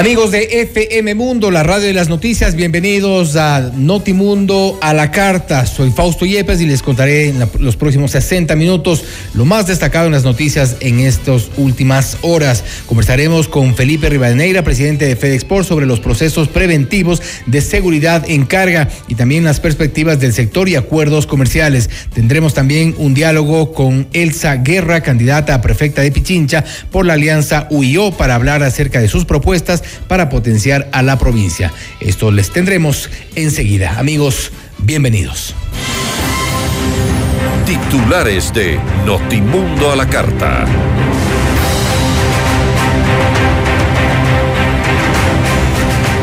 Amigos de FM Mundo, la radio de las noticias, bienvenidos a Notimundo a la carta. Soy Fausto Yepes y les contaré en los próximos 60 minutos lo más destacado en las noticias en estas últimas horas. Conversaremos con Felipe Rivadeneira, presidente de FedExport, sobre los procesos preventivos de seguridad en carga y también las perspectivas del sector y acuerdos comerciales. Tendremos también un diálogo con Elsa Guerra, candidata a prefecta de Pichincha por la alianza UIO, para hablar acerca de sus propuestas para potenciar a la provincia. Esto les tendremos enseguida. Amigos, bienvenidos. Titulares de Notimundo a la Carta.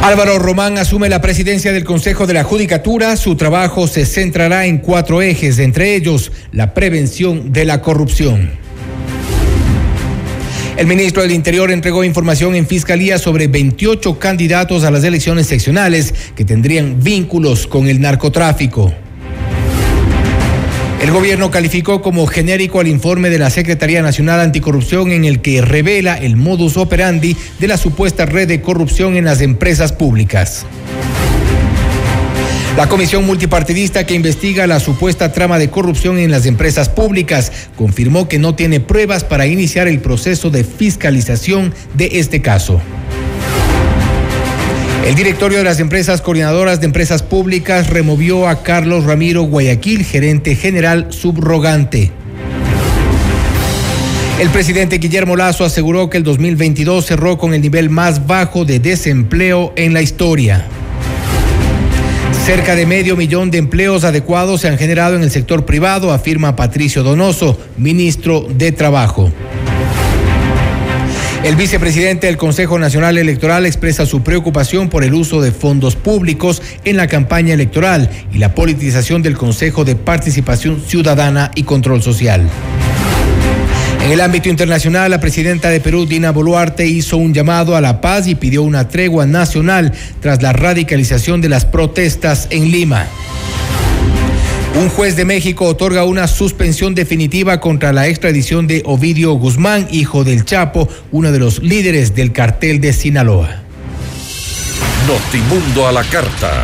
Álvaro Román asume la presidencia del Consejo de la Judicatura. Su trabajo se centrará en cuatro ejes, entre ellos la prevención de la corrupción. El ministro del Interior entregó información en Fiscalía sobre 28 candidatos a las elecciones seccionales que tendrían vínculos con el narcotráfico. El gobierno calificó como genérico al informe de la Secretaría Nacional Anticorrupción en el que revela el modus operandi de la supuesta red de corrupción en las empresas públicas. La comisión multipartidista que investiga la supuesta trama de corrupción en las empresas públicas confirmó que no tiene pruebas para iniciar el proceso de fiscalización de este caso. El directorio de las empresas coordinadoras de empresas públicas removió a Carlos Ramiro Guayaquil, gerente general subrogante. El presidente Guillermo Lazo aseguró que el 2022 cerró con el nivel más bajo de desempleo en la historia. Cerca de medio millón de empleos adecuados se han generado en el sector privado, afirma Patricio Donoso, ministro de Trabajo. El vicepresidente del Consejo Nacional Electoral expresa su preocupación por el uso de fondos públicos en la campaña electoral y la politización del Consejo de Participación Ciudadana y Control Social. En el ámbito internacional, la presidenta de Perú, Dina Boluarte, hizo un llamado a la paz y pidió una tregua nacional tras la radicalización de las protestas en Lima. Un juez de México otorga una suspensión definitiva contra la extradición de Ovidio Guzmán, hijo del Chapo, uno de los líderes del cartel de Sinaloa. Notimundo a la carta.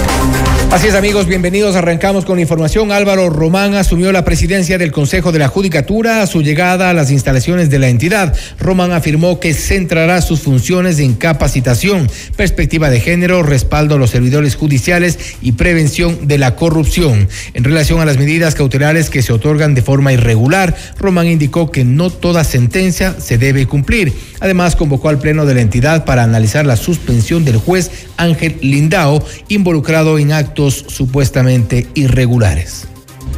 Así es amigos, bienvenidos. Arrancamos con información. Álvaro Román asumió la presidencia del Consejo de la Judicatura a su llegada a las instalaciones de la entidad. Román afirmó que centrará sus funciones en capacitación, perspectiva de género, respaldo a los servidores judiciales y prevención de la corrupción. En relación a las medidas cautelares que se otorgan de forma irregular, Román indicó que no toda sentencia se debe cumplir. Además, convocó al Pleno de la entidad para analizar la suspensión del juez Ángel Lindao, involucrado en actos supuestamente irregulares.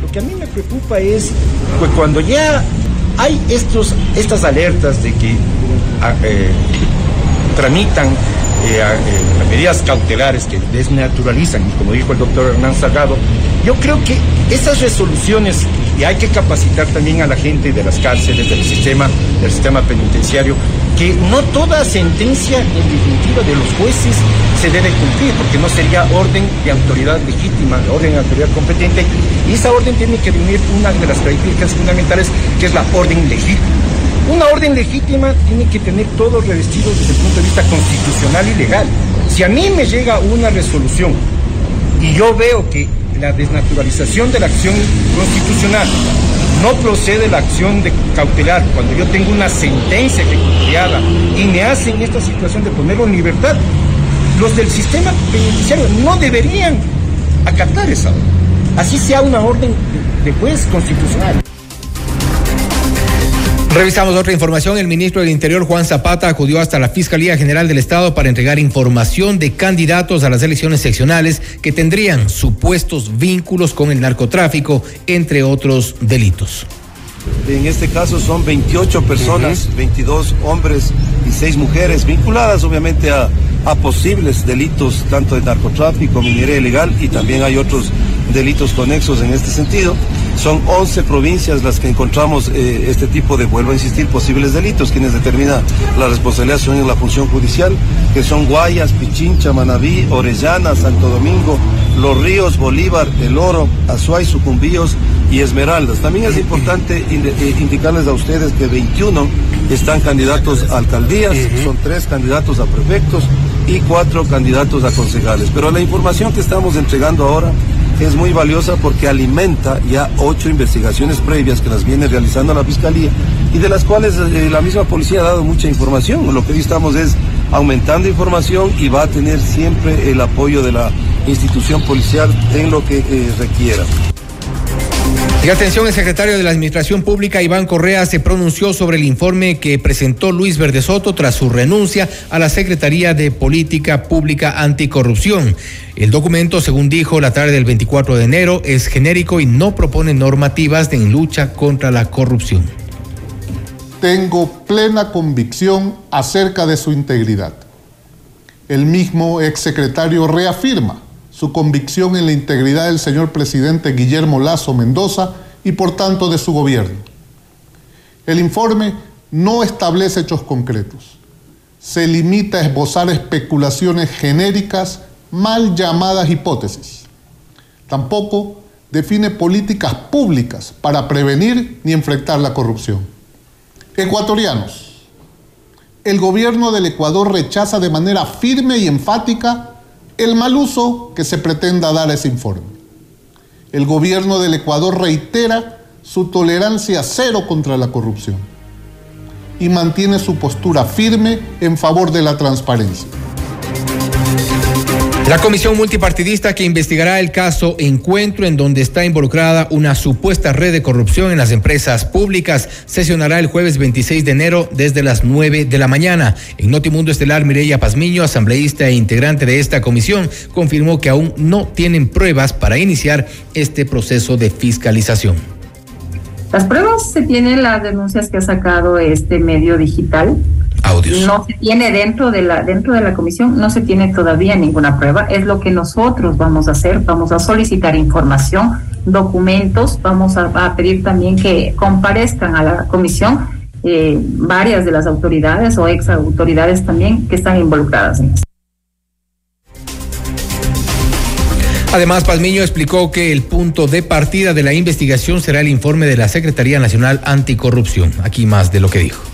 Lo que a mí me preocupa es que cuando ya hay estos, estas alertas de que ah, eh, tramitan eh, eh, medidas cautelares que desnaturalizan, como dijo el doctor Hernán Salgado, yo creo que esas resoluciones, y hay que capacitar también a la gente de las cárceles, del sistema, del sistema penitenciario, no toda sentencia en definitiva de los jueces se debe cumplir, porque no sería orden de autoridad legítima, orden de autoridad competente, y esa orden tiene que reunir una de las características fundamentales, que es la orden legítima. Una orden legítima tiene que tener todo revestido desde el punto de vista constitucional y legal. Si a mí me llega una resolución y yo veo que la desnaturalización de la acción constitucional no procede la acción de cautelar cuando yo tengo una sentencia ejecutoriada y me hacen esta situación de ponerlo en libertad, los del sistema penitenciario no deberían acatar esa orden. Así sea una orden de juez constitucional. Revisamos otra información. El ministro del Interior, Juan Zapata, acudió hasta la Fiscalía General del Estado para entregar información de candidatos a las elecciones seccionales que tendrían supuestos vínculos con el narcotráfico, entre otros delitos. En este caso son 28 personas, 22 hombres y 6 mujeres, vinculadas obviamente a, a posibles delitos tanto de narcotráfico, minería ilegal y también hay otros delitos conexos en este sentido. Son 11 provincias las que encontramos eh, este tipo de, vuelvo a insistir, posibles delitos. Quienes determinan la responsabilidad son en la función judicial, que son Guayas, Pichincha, Manabí, Orellana, Santo Domingo, Los Ríos, Bolívar, El Oro, Azuay, Sucumbíos y Esmeraldas. También es importante eh, indicarles a ustedes que 21 están candidatos a alcaldías, son tres candidatos a prefectos y cuatro candidatos a concejales. Pero la información que estamos entregando ahora es muy valiosa porque alimenta ya ocho investigaciones previas que las viene realizando la Fiscalía y de las cuales eh, la misma policía ha dado mucha información. Lo que hoy estamos es aumentando información y va a tener siempre el apoyo de la institución policial en lo que eh, requiera. Y atención, el secretario de la Administración Pública, Iván Correa, se pronunció sobre el informe que presentó Luis Verde Soto tras su renuncia a la Secretaría de Política Pública Anticorrupción. El documento, según dijo la tarde del 24 de enero, es genérico y no propone normativas de lucha contra la corrupción. Tengo plena convicción acerca de su integridad. El mismo exsecretario reafirma su convicción en la integridad del señor presidente Guillermo Lazo Mendoza y por tanto de su gobierno. El informe no establece hechos concretos. Se limita a esbozar especulaciones genéricas mal llamadas hipótesis. Tampoco define políticas públicas para prevenir ni enfrentar la corrupción. Ecuatorianos, el gobierno del Ecuador rechaza de manera firme y enfática el mal uso que se pretenda dar a ese informe. El gobierno del Ecuador reitera su tolerancia cero contra la corrupción y mantiene su postura firme en favor de la transparencia. La comisión multipartidista que investigará el caso Encuentro en donde está involucrada una supuesta red de corrupción en las empresas públicas sesionará el jueves 26 de enero desde las 9 de la mañana. En Notimundo Estelar, Mireya Pazmiño, asambleísta e integrante de esta comisión, confirmó que aún no tienen pruebas para iniciar este proceso de fiscalización. Las pruebas se tienen las denuncias que ha sacado este medio digital no se tiene dentro de la dentro de la comisión no se tiene todavía ninguna prueba. Es lo que nosotros vamos a hacer. Vamos a solicitar información, documentos. Vamos a, pedir también que comparezcan a la comisión eh, varias de las autoridades o ex autoridades también que están involucradas en esto. Además, Palmiño explicó que el punto de partida de la investigación será el informe de la Secretaría Nacional Anticorrupción. Aquí más de lo que dijo.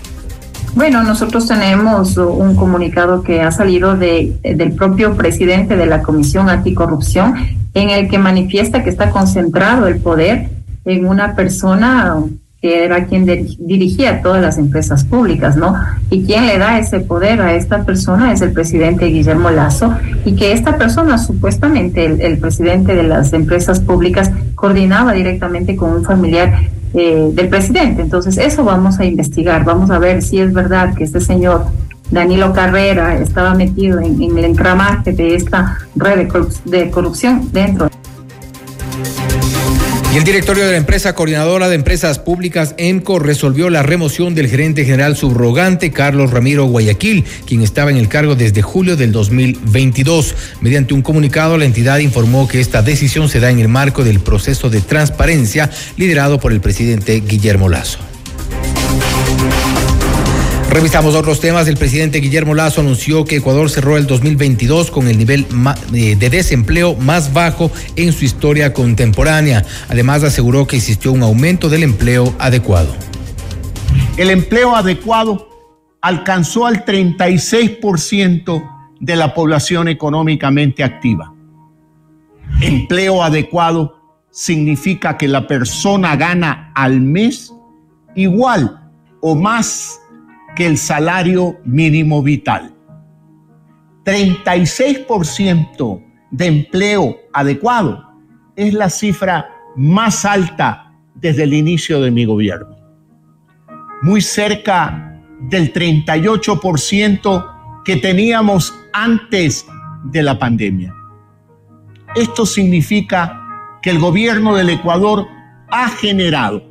Bueno, nosotros tenemos un comunicado que ha salido de, del propio presidente de la Comisión Anticorrupción en el que manifiesta que está concentrado el poder en una persona que era quien dirigía todas las empresas públicas, ¿no? Y quien le da ese poder a esta persona es el presidente Guillermo Lazo y que esta persona, supuestamente el, el presidente de las empresas públicas, coordinaba directamente con un familiar eh, del presidente. Entonces, eso vamos a investigar, vamos a ver si es verdad que este señor Danilo Carrera estaba metido en, el entramaje de esta red de, corrupción dentro y el directorio de la empresa coordinadora de empresas públicas EMCO resolvió la remoción del gerente general subrogante Carlos Ramiro Guayaquil, quien estaba en el cargo desde julio del 2022. Mediante un comunicado, la entidad informó que esta decisión se da en el marco del proceso de transparencia liderado por el presidente Guillermo Lazo. Revisamos otros temas. El presidente Guillermo Lazo anunció que Ecuador cerró el 2022 con el nivel eh, de desempleo más bajo en su historia contemporánea. Además, aseguró que existió un aumento del empleo adecuado. El empleo adecuado alcanzó al 36% de la población económicamente activa. Empleo adecuado significa que la persona gana al mes igual o más que el salario mínimo vital. 36% de empleo adecuado es la cifra más alta desde el inicio de mi gobierno. Muy cerca del 38% que teníamos antes de la pandemia. Esto significa que el gobierno del Ecuador ha generado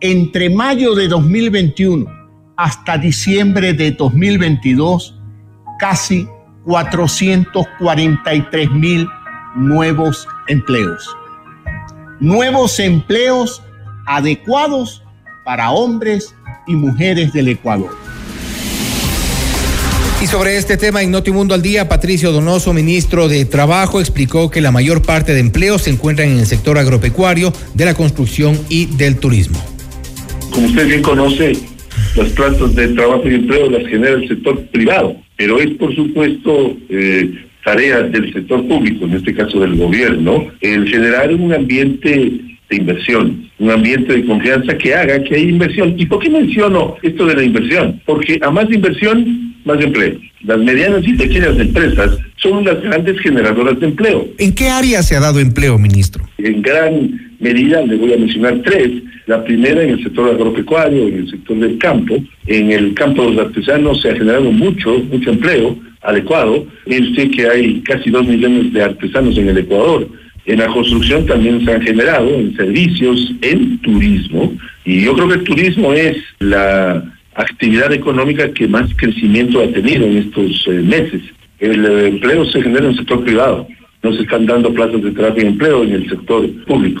entre mayo de 2021 hasta diciembre de 2022 casi 443 mil nuevos empleos. Nuevos empleos adecuados para hombres y mujeres del Ecuador. Y sobre este tema en Notimundo al Día, Patricio Donoso, ministro de Trabajo, explicó que la mayor parte de empleos se encuentran en el sector agropecuario, de la construcción y del turismo. Como usted bien conoce, las plantas de trabajo y empleo las genera el sector privado, pero es por supuesto eh, tarea del sector público, en este caso del gobierno, el generar un ambiente de inversión, un ambiente de confianza que haga que haya inversión. ¿Y por qué menciono esto de la inversión? Porque a más inversión, más empleo. Las medianas y pequeñas empresas son las grandes generadoras de empleo. ¿En qué área se ha dado empleo, ministro? En gran medida, le voy a mencionar tres. La primera en el sector agropecuario, en el sector del campo. En el campo de los artesanos se ha generado mucho, mucho empleo adecuado. Sé que hay casi dos millones de artesanos en el Ecuador. En la construcción también se han generado, en servicios, en turismo. Y yo creo que el turismo es la actividad económica que más crecimiento ha tenido en estos eh, meses. El eh, empleo se genera en el sector privado, no se están dando plazas de trabajo y empleo en el sector público.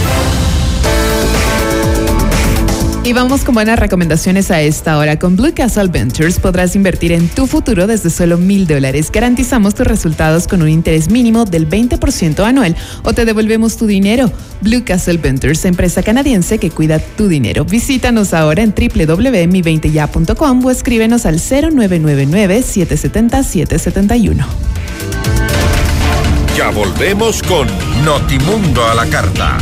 Y vamos con buenas recomendaciones a esta hora. Con Blue Castle Ventures podrás invertir en tu futuro desde solo mil dólares. Garantizamos tus resultados con un interés mínimo del 20% anual o te devolvemos tu dinero. Blue Castle Ventures, empresa canadiense que cuida tu dinero. Visítanos ahora en www.mi20ya.com o escríbenos al 0999-770-771. Ya volvemos con Notimundo a la carta.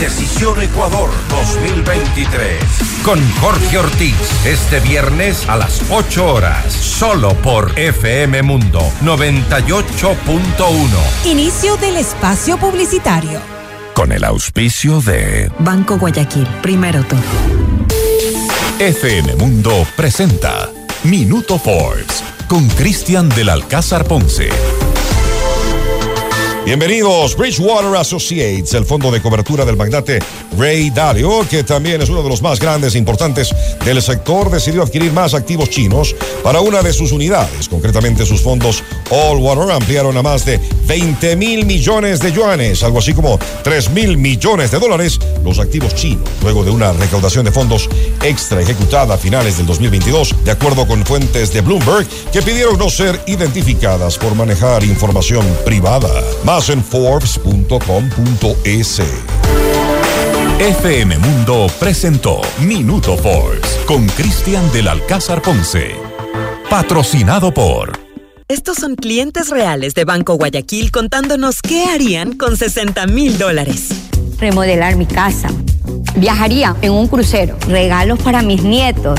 Decisión Ecuador 2023. Con Jorge Ortiz. Este viernes a las 8 horas. Solo por FM Mundo 98.1. Inicio del espacio publicitario. Con el auspicio de Banco Guayaquil. Primero todo. FM Mundo presenta Minuto Forbes con Cristian del Alcázar Ponce. Bienvenidos, Bridgewater Associates, el fondo de cobertura del magnate Ray Dalio, que también es uno de los más grandes e importantes del sector, decidió adquirir más activos chinos para una de sus unidades. Concretamente, sus fondos All Water ampliaron a más de 20 mil millones de yuanes, algo así como 3 mil millones de dólares, los activos chinos, luego de una recaudación de fondos extra ejecutada a finales del 2022, de acuerdo con fuentes de Bloomberg, que pidieron no ser identificadas por manejar información privada. En Forbes.com.es. FM Mundo presentó Minuto Forbes con Cristian del Alcázar Ponce. Patrocinado por. Estos son clientes reales de Banco Guayaquil contándonos qué harían con 60 mil dólares. Remodelar mi casa. Viajaría en un crucero. Regalos para mis nietos.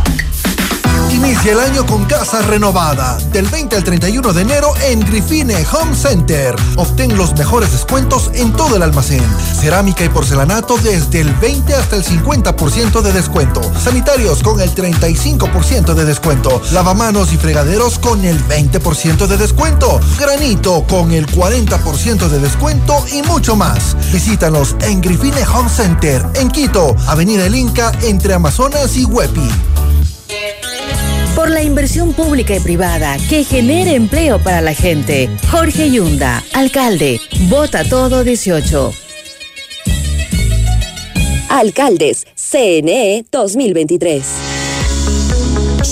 Inicia el año con casa renovada. Del 20 al 31 de enero en Grifine Home Center. Obtén los mejores descuentos en todo el almacén. Cerámica y porcelanato desde el 20 hasta el 50% de descuento. Sanitarios con el 35% de descuento. Lavamanos y fregaderos con el 20% de descuento. Granito con el 40% de descuento y mucho más. Visítanos en Grifine Home Center en Quito, Avenida El Inca entre Amazonas y Huepi por la inversión pública y privada que genere empleo para la gente. Jorge Yunda, alcalde, vota todo 18. Alcaldes, CNE 2023.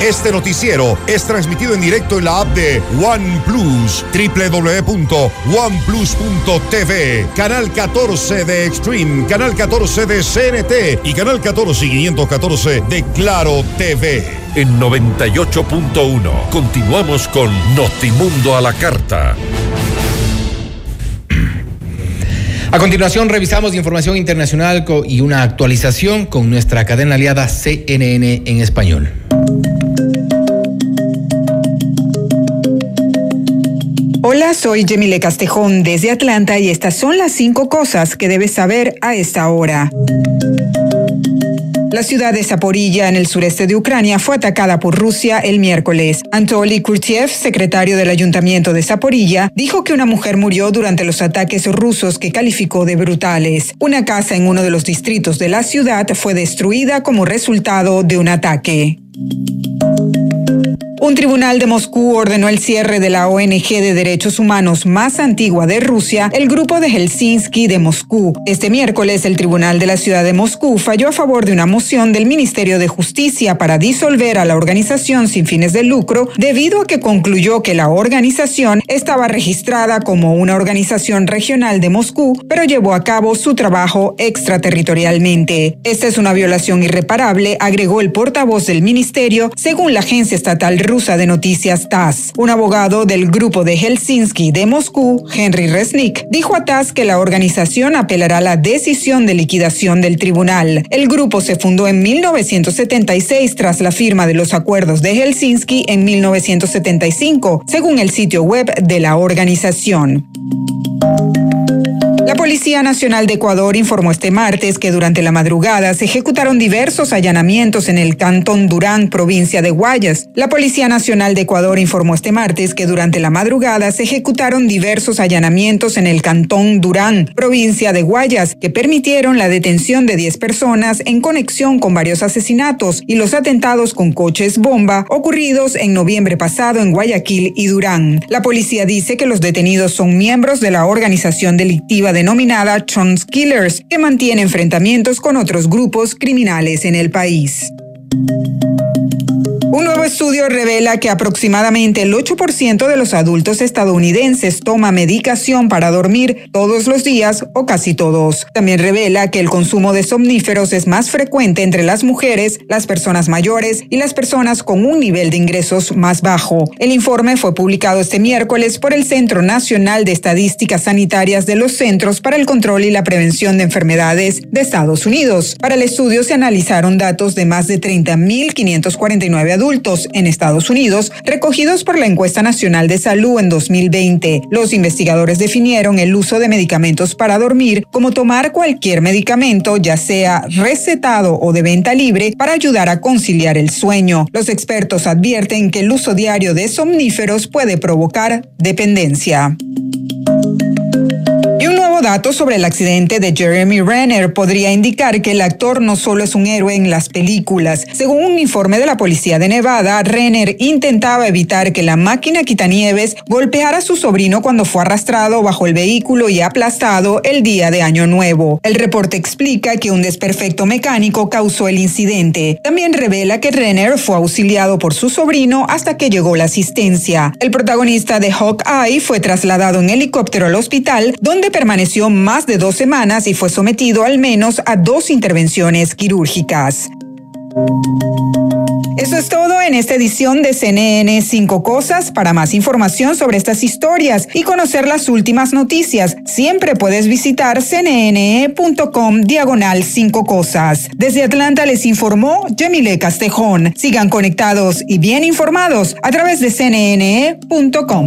Este noticiero es transmitido en directo en la app de OnePlus, www.oneplus.tv, canal 14 de Extreme, canal 14 de CNT y canal 14 y 514 de Claro TV. En 98.1 continuamos con Notimundo a la carta. A continuación revisamos información internacional y una actualización con nuestra cadena aliada CNN en español. Hola, soy Jemile Castejón desde Atlanta y estas son las cinco cosas que debes saber a esta hora. La ciudad de Zaporilla, en el sureste de Ucrania, fue atacada por Rusia el miércoles. Anatoly Kurtiev, secretario del ayuntamiento de Zaporilla, dijo que una mujer murió durante los ataques rusos que calificó de brutales. Una casa en uno de los distritos de la ciudad fue destruida como resultado de un ataque. Un tribunal de Moscú ordenó el cierre de la ONG de derechos humanos más antigua de Rusia, el Grupo de Helsinki de Moscú. Este miércoles, el Tribunal de la Ciudad de Moscú falló a favor de una moción del Ministerio de Justicia para disolver a la organización sin fines de lucro debido a que concluyó que la organización estaba registrada como una organización regional de Moscú, pero llevó a cabo su trabajo extraterritorialmente. Esta es una violación irreparable, agregó el portavoz del ministerio, según la agencia estatal rusa de noticias TASS. Un abogado del grupo de Helsinki de Moscú, Henry Resnick, dijo a TASS que la organización apelará la decisión de liquidación del tribunal. El grupo se fundó en 1976 tras la firma de los acuerdos de Helsinki en 1975, según el sitio web de la organización. La Policía Nacional de Ecuador informó este martes que durante la madrugada se ejecutaron diversos allanamientos en el cantón Durán, provincia de Guayas. La Policía Nacional de Ecuador informó este martes que durante la madrugada se ejecutaron diversos allanamientos en el cantón Durán, provincia de Guayas, que permitieron la detención de 10 personas en conexión con varios asesinatos y los atentados con coches bomba ocurridos en noviembre pasado en Guayaquil y Durán. La policía dice que los detenidos son miembros de la organización delictiva de denominada Trons Killers, que mantiene enfrentamientos con otros grupos criminales en el país. Un nuevo estudio revela que aproximadamente el 8% de los adultos estadounidenses toma medicación para dormir todos los días o casi todos. También revela que el consumo de somníferos es más frecuente entre las mujeres, las personas mayores y las personas con un nivel de ingresos más bajo. El informe fue publicado este miércoles por el Centro Nacional de Estadísticas Sanitarias de los Centros para el Control y la Prevención de Enfermedades de Estados Unidos. Para el estudio se analizaron datos de más de 30.549 adultos en Estados Unidos, recogidos por la encuesta nacional de salud en 2020. Los investigadores definieron el uso de medicamentos para dormir como tomar cualquier medicamento, ya sea recetado o de venta libre, para ayudar a conciliar el sueño. Los expertos advierten que el uso diario de somníferos puede provocar dependencia. Y un nuevo dato sobre el accidente de Jeremy Renner podría indicar que el actor no solo es un héroe en las películas. Según un informe de la policía de Nevada, Renner intentaba evitar que la máquina quitanieves golpeara a su sobrino cuando fue arrastrado bajo el vehículo y aplastado el día de Año Nuevo. El reporte explica que un desperfecto mecánico causó el incidente. También revela que Renner fue auxiliado por su sobrino hasta que llegó la asistencia. El protagonista de Hawkeye fue trasladado en helicóptero al hospital, donde permaneció más de dos semanas y fue sometido al menos a dos intervenciones quirúrgicas. Eso es todo en esta edición de CNN 5 Cosas. Para más información sobre estas historias y conocer las últimas noticias, siempre puedes visitar cnne.com diagonal 5 Cosas. Desde Atlanta les informó Yamile Castejón. Sigan conectados y bien informados a través de cnne.com.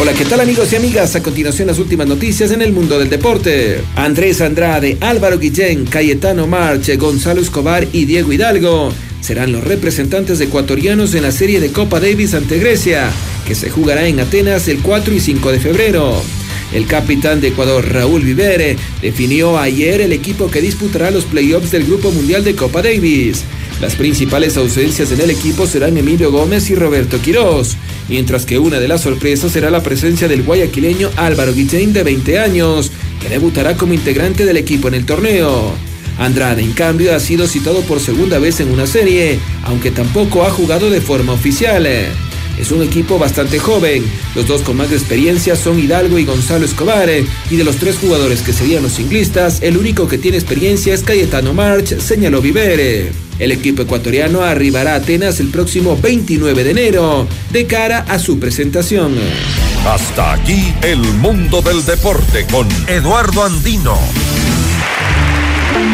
Hola, ¿qué tal amigos y amigas? A continuación las últimas noticias en el mundo del deporte. Andrés Andrade, Álvaro Guillén, Cayetano Marche, Gonzalo Escobar y Diego Hidalgo serán los representantes ecuatorianos en la serie de Copa Davis ante Grecia, que se jugará en Atenas el 4 y 5 de febrero. El capitán de Ecuador, Raúl Vivere, definió ayer el equipo que disputará los playoffs del Grupo Mundial de Copa Davis. Las principales ausencias en el equipo serán Emilio Gómez y Roberto Quirós, mientras que una de las sorpresas será la presencia del guayaquileño Álvaro Guillén de 20 años, que debutará como integrante del equipo en el torneo. Andrade, en cambio, ha sido citado por segunda vez en una serie, aunque tampoco ha jugado de forma oficial. Es un equipo bastante joven. Los dos con más experiencia son Hidalgo y Gonzalo Escobar. Y de los tres jugadores que serían los singlistas, el único que tiene experiencia es Cayetano March, señaló Vivere. El equipo ecuatoriano arribará a Atenas el próximo 29 de enero, de cara a su presentación. Hasta aquí el mundo del deporte con Eduardo Andino.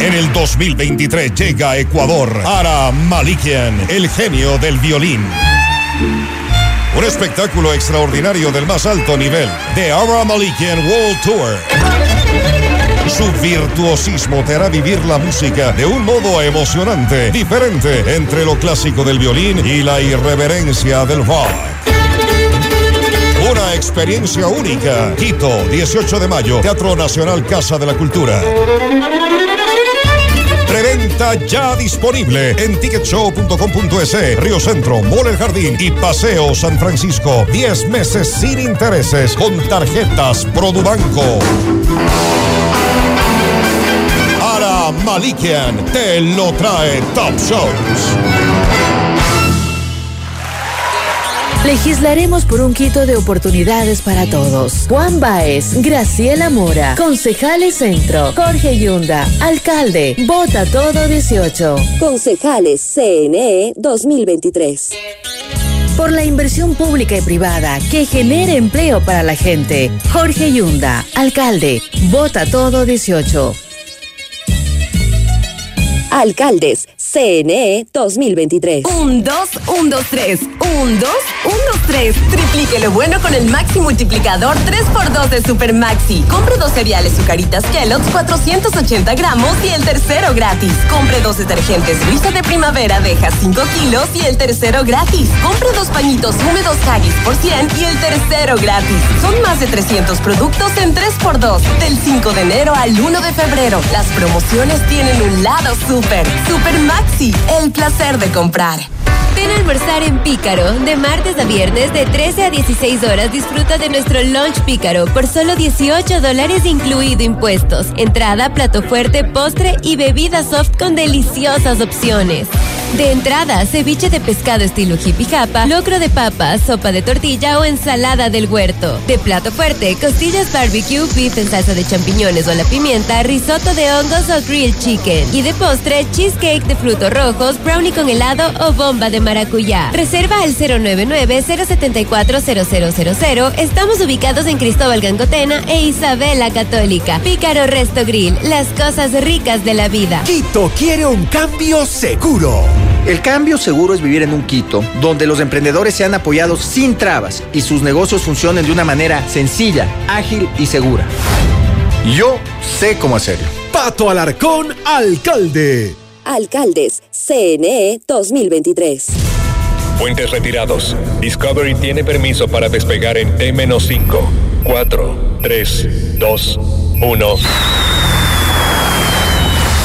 En el 2023 llega a Ecuador Ara Malikian, el genio del violín. Un espectáculo extraordinario del más alto nivel. The Ara Malikian World Tour. Su virtuosismo te hará vivir la música de un modo emocionante, diferente entre lo clásico del violín y la irreverencia del rock. Una experiencia única. Quito, 18 de mayo, Teatro Nacional Casa de la Cultura. Preventa ya disponible en ticketshow.com.es, Río Centro, Mall El Jardín y Paseo San Francisco. 10 meses sin intereses con tarjetas Produbanco. Malikian te lo trae Top Shows. Legislaremos por un quito de oportunidades para todos. Juan Baez, Graciela Mora, Concejales Centro, Jorge Yunda, Alcalde, Vota Todo 18. Concejales CNE 2023. Por la inversión pública y privada que genere empleo para la gente. Jorge Yunda, Alcalde, Vota Todo 18. Alcaldes CNE 2023. Un, dos, un, dos, tres. Un, dos, un, dos, tres. Triplique lo bueno con el Maxi Multiplicador 3x2 de Super Maxi. Compre dos cereales Zucaritas Kellogg's 480 gramos y el tercero gratis. Compre dos detergentes Luisa de Primavera Deja 5 kilos y el tercero gratis. Compre dos pañitos húmedos Haggis por 100 y el tercero gratis. Son más de 300 productos en 3x2. Del 5 de enero al 1 de febrero. Las promociones tienen un lado super. Super Maxi, el placer de comprar. Ven a almorzar en Pícaro. De martes a viernes, de 13 a 16 horas, disfruta de nuestro lunch Pícaro por solo 18 dólares incluido impuestos. Entrada, plato fuerte, postre y bebida soft con deliciosas opciones. De entrada, ceviche de pescado estilo hippie japa, locro de papa, sopa de tortilla o ensalada del huerto. De plato fuerte, costillas barbecue, beef en salsa de champiñones o la pimienta, risotto de hongos o grilled chicken. Y de postre, cheesecake de frutos rojos, brownie con helado o bomba de maracuyá. Reserva al 099-074-0000. Estamos ubicados en Cristóbal Gangotena e Isabela Católica. Pícaro Resto Grill, las cosas ricas de la vida. Quito quiere un cambio seguro. El cambio seguro es vivir en un Quito donde los emprendedores sean apoyados sin trabas y sus negocios funcionen de una manera sencilla, ágil y segura. Yo sé cómo hacerlo. Pato Alarcón, alcalde. Alcaldes, CNE 2023. Puentes retirados. Discovery tiene permiso para despegar en T-5, 4, 3, 2, 1.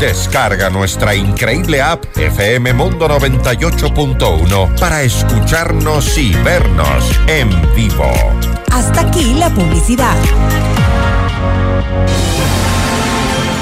Descarga nuestra increíble app FM Mundo 98.1 para escucharnos y vernos en vivo. Hasta aquí la publicidad.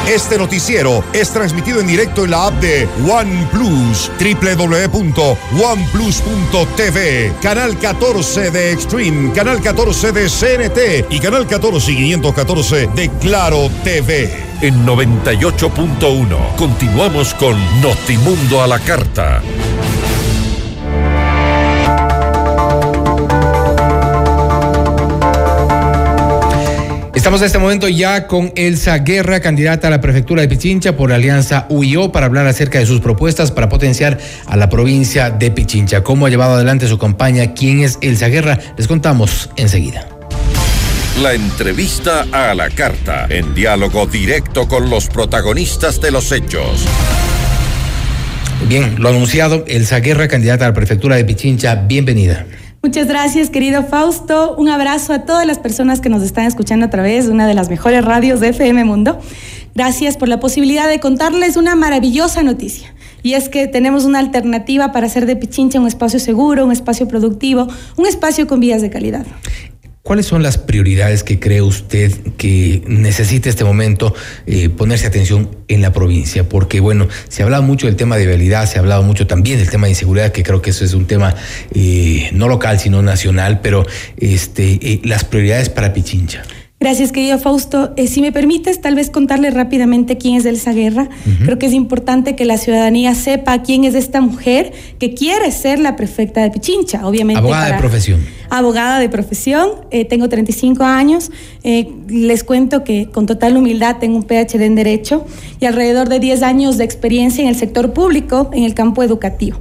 Este noticiero es transmitido en directo en la app de OnePlus, www.oneplus.tv, canal 14 de Extreme, canal 14 de CNT y canal 14 y 514 de Claro TV. En 98.1 continuamos con Notimundo a la carta. Estamos en este momento ya con Elsa Guerra, candidata a la prefectura de Pichincha por Alianza UIO, para hablar acerca de sus propuestas para potenciar a la provincia de Pichincha. ¿Cómo ha llevado adelante su campaña? ¿Quién es Elsa Guerra? Les contamos enseguida. La entrevista a la carta, en diálogo directo con los protagonistas de los hechos. Bien, lo anunciado, Elsa Guerra, candidata a la prefectura de Pichincha, bienvenida. Muchas gracias, querido Fausto. Un abrazo a todas las personas que nos están escuchando a través de una de las mejores radios de FM Mundo. Gracias por la posibilidad de contarles una maravillosa noticia. Y es que tenemos una alternativa para hacer de Pichincha un espacio seguro, un espacio productivo, un espacio con vías de calidad. ¿Cuáles son las prioridades que cree usted que necesita este momento eh, ponerse atención en la provincia? Porque, bueno, se ha hablado mucho del tema de vialidad, se ha hablado mucho también del tema de inseguridad, que creo que eso es un tema eh, no local, sino nacional, pero este, eh, las prioridades para Pichincha. Gracias, querido Fausto. Eh, si me permites, tal vez contarle rápidamente quién es Elsa Guerra. Creo que es importante que la ciudadanía sepa quién es esta mujer que quiere ser la prefecta de Pichincha, obviamente. Abogada de profesión. Abogada de profesión, eh, tengo 35 años. Eh, les cuento que con total humildad tengo un PhD en Derecho y alrededor de 10 años de experiencia en el sector público, en el campo educativo.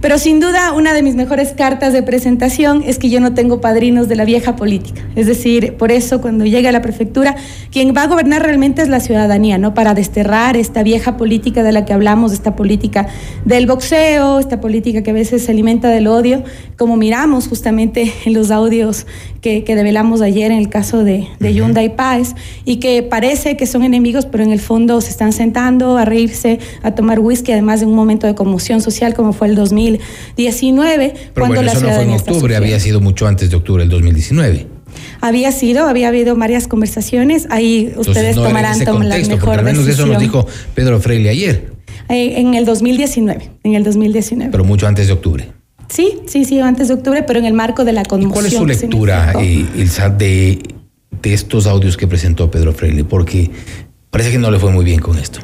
Pero sin duda, una de mis mejores cartas de presentación es que yo no tengo padrinos de la vieja política. Es decir, por eso cuando llegue a la prefectura, quien va a gobernar realmente es la ciudadanía, ¿no? Para desterrar esta vieja política de la que hablamos, esta política del boxeo, esta política que a veces se alimenta del odio, como miramos justamente en los audios que, que develamos ayer en el caso de, de Yunda y Páez, y que parece que son enemigos, pero en el fondo se están sentando a reírse, a tomar whisky, además de un momento de conmoción social como fue el 2019, Pero cuando bueno, la eso no fue en ciudadanía octubre, había sido mucho antes de octubre del 2019. Había sido, había habido varias conversaciones, ahí Entonces, ustedes no tomarán tom- la contexto, mejor porque al menos eso decisión. nos dijo Pedro Freile ayer, Eh, en el 2019, en el significó. pero mucho antes de octubre. Sí, sí, sí, antes de octubre, pero en el marco de la conmoción. ¿Cuál es su lectura, eh, Ilsa, de, de estos audios que presentó Pedro Freile? Porque parece que no le fue muy bien con esto.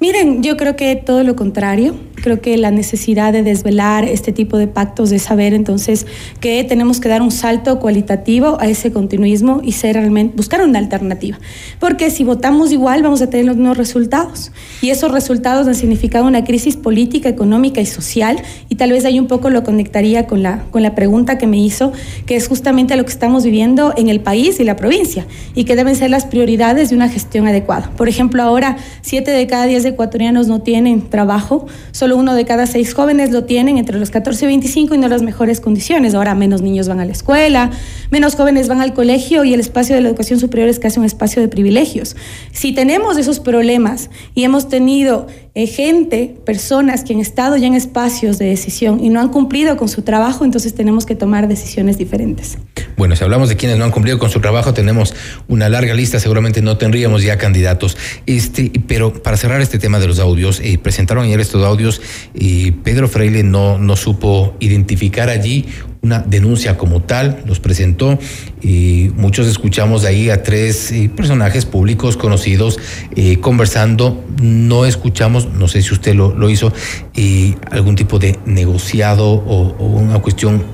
Miren, yo creo que todo lo contrario. Creo que la necesidad de desvelar este tipo de pactos, de saber entonces que tenemos que dar un salto cualitativo a ese continuismo y ser realmente, buscar una alternativa. Porque si votamos igual vamos a tener los mismos resultados. Y esos resultados han significado una crisis política, económica y social. Y tal vez ahí un poco lo conectaría con la, con la pregunta que me hizo, que es justamente lo que estamos viviendo en el país y la provincia. Y que deben ser las prioridades de una gestión adecuada. Por ejemplo, ahora siete de cada diez ecuatorianos no tienen trabajo, solo solo uno de cada seis jóvenes lo tienen entre los 14 y 25 y no las mejores condiciones. Ahora menos niños van a la escuela, menos jóvenes van al colegio y el espacio de la educación superior es casi un espacio de privilegios. Si tenemos esos problemas y hemos tenido eh, gente, personas que han estado ya en espacios de decisión y no han cumplido con su trabajo, entonces tenemos que tomar decisiones diferentes. Bueno, si hablamos de quienes no han cumplido con su trabajo, tenemos una larga lista, seguramente no tendríamos ya candidatos. Este, pero para cerrar este tema de los audios, eh, presentaron ayer estos audios y Pedro Freile no, no supo identificar allí una denuncia como tal, los presentó y muchos escuchamos ahí a tres eh, personajes públicos conocidos eh, conversando, no escuchamos, no sé si usted lo, lo hizo, eh, algún tipo de negociado o, una cuestión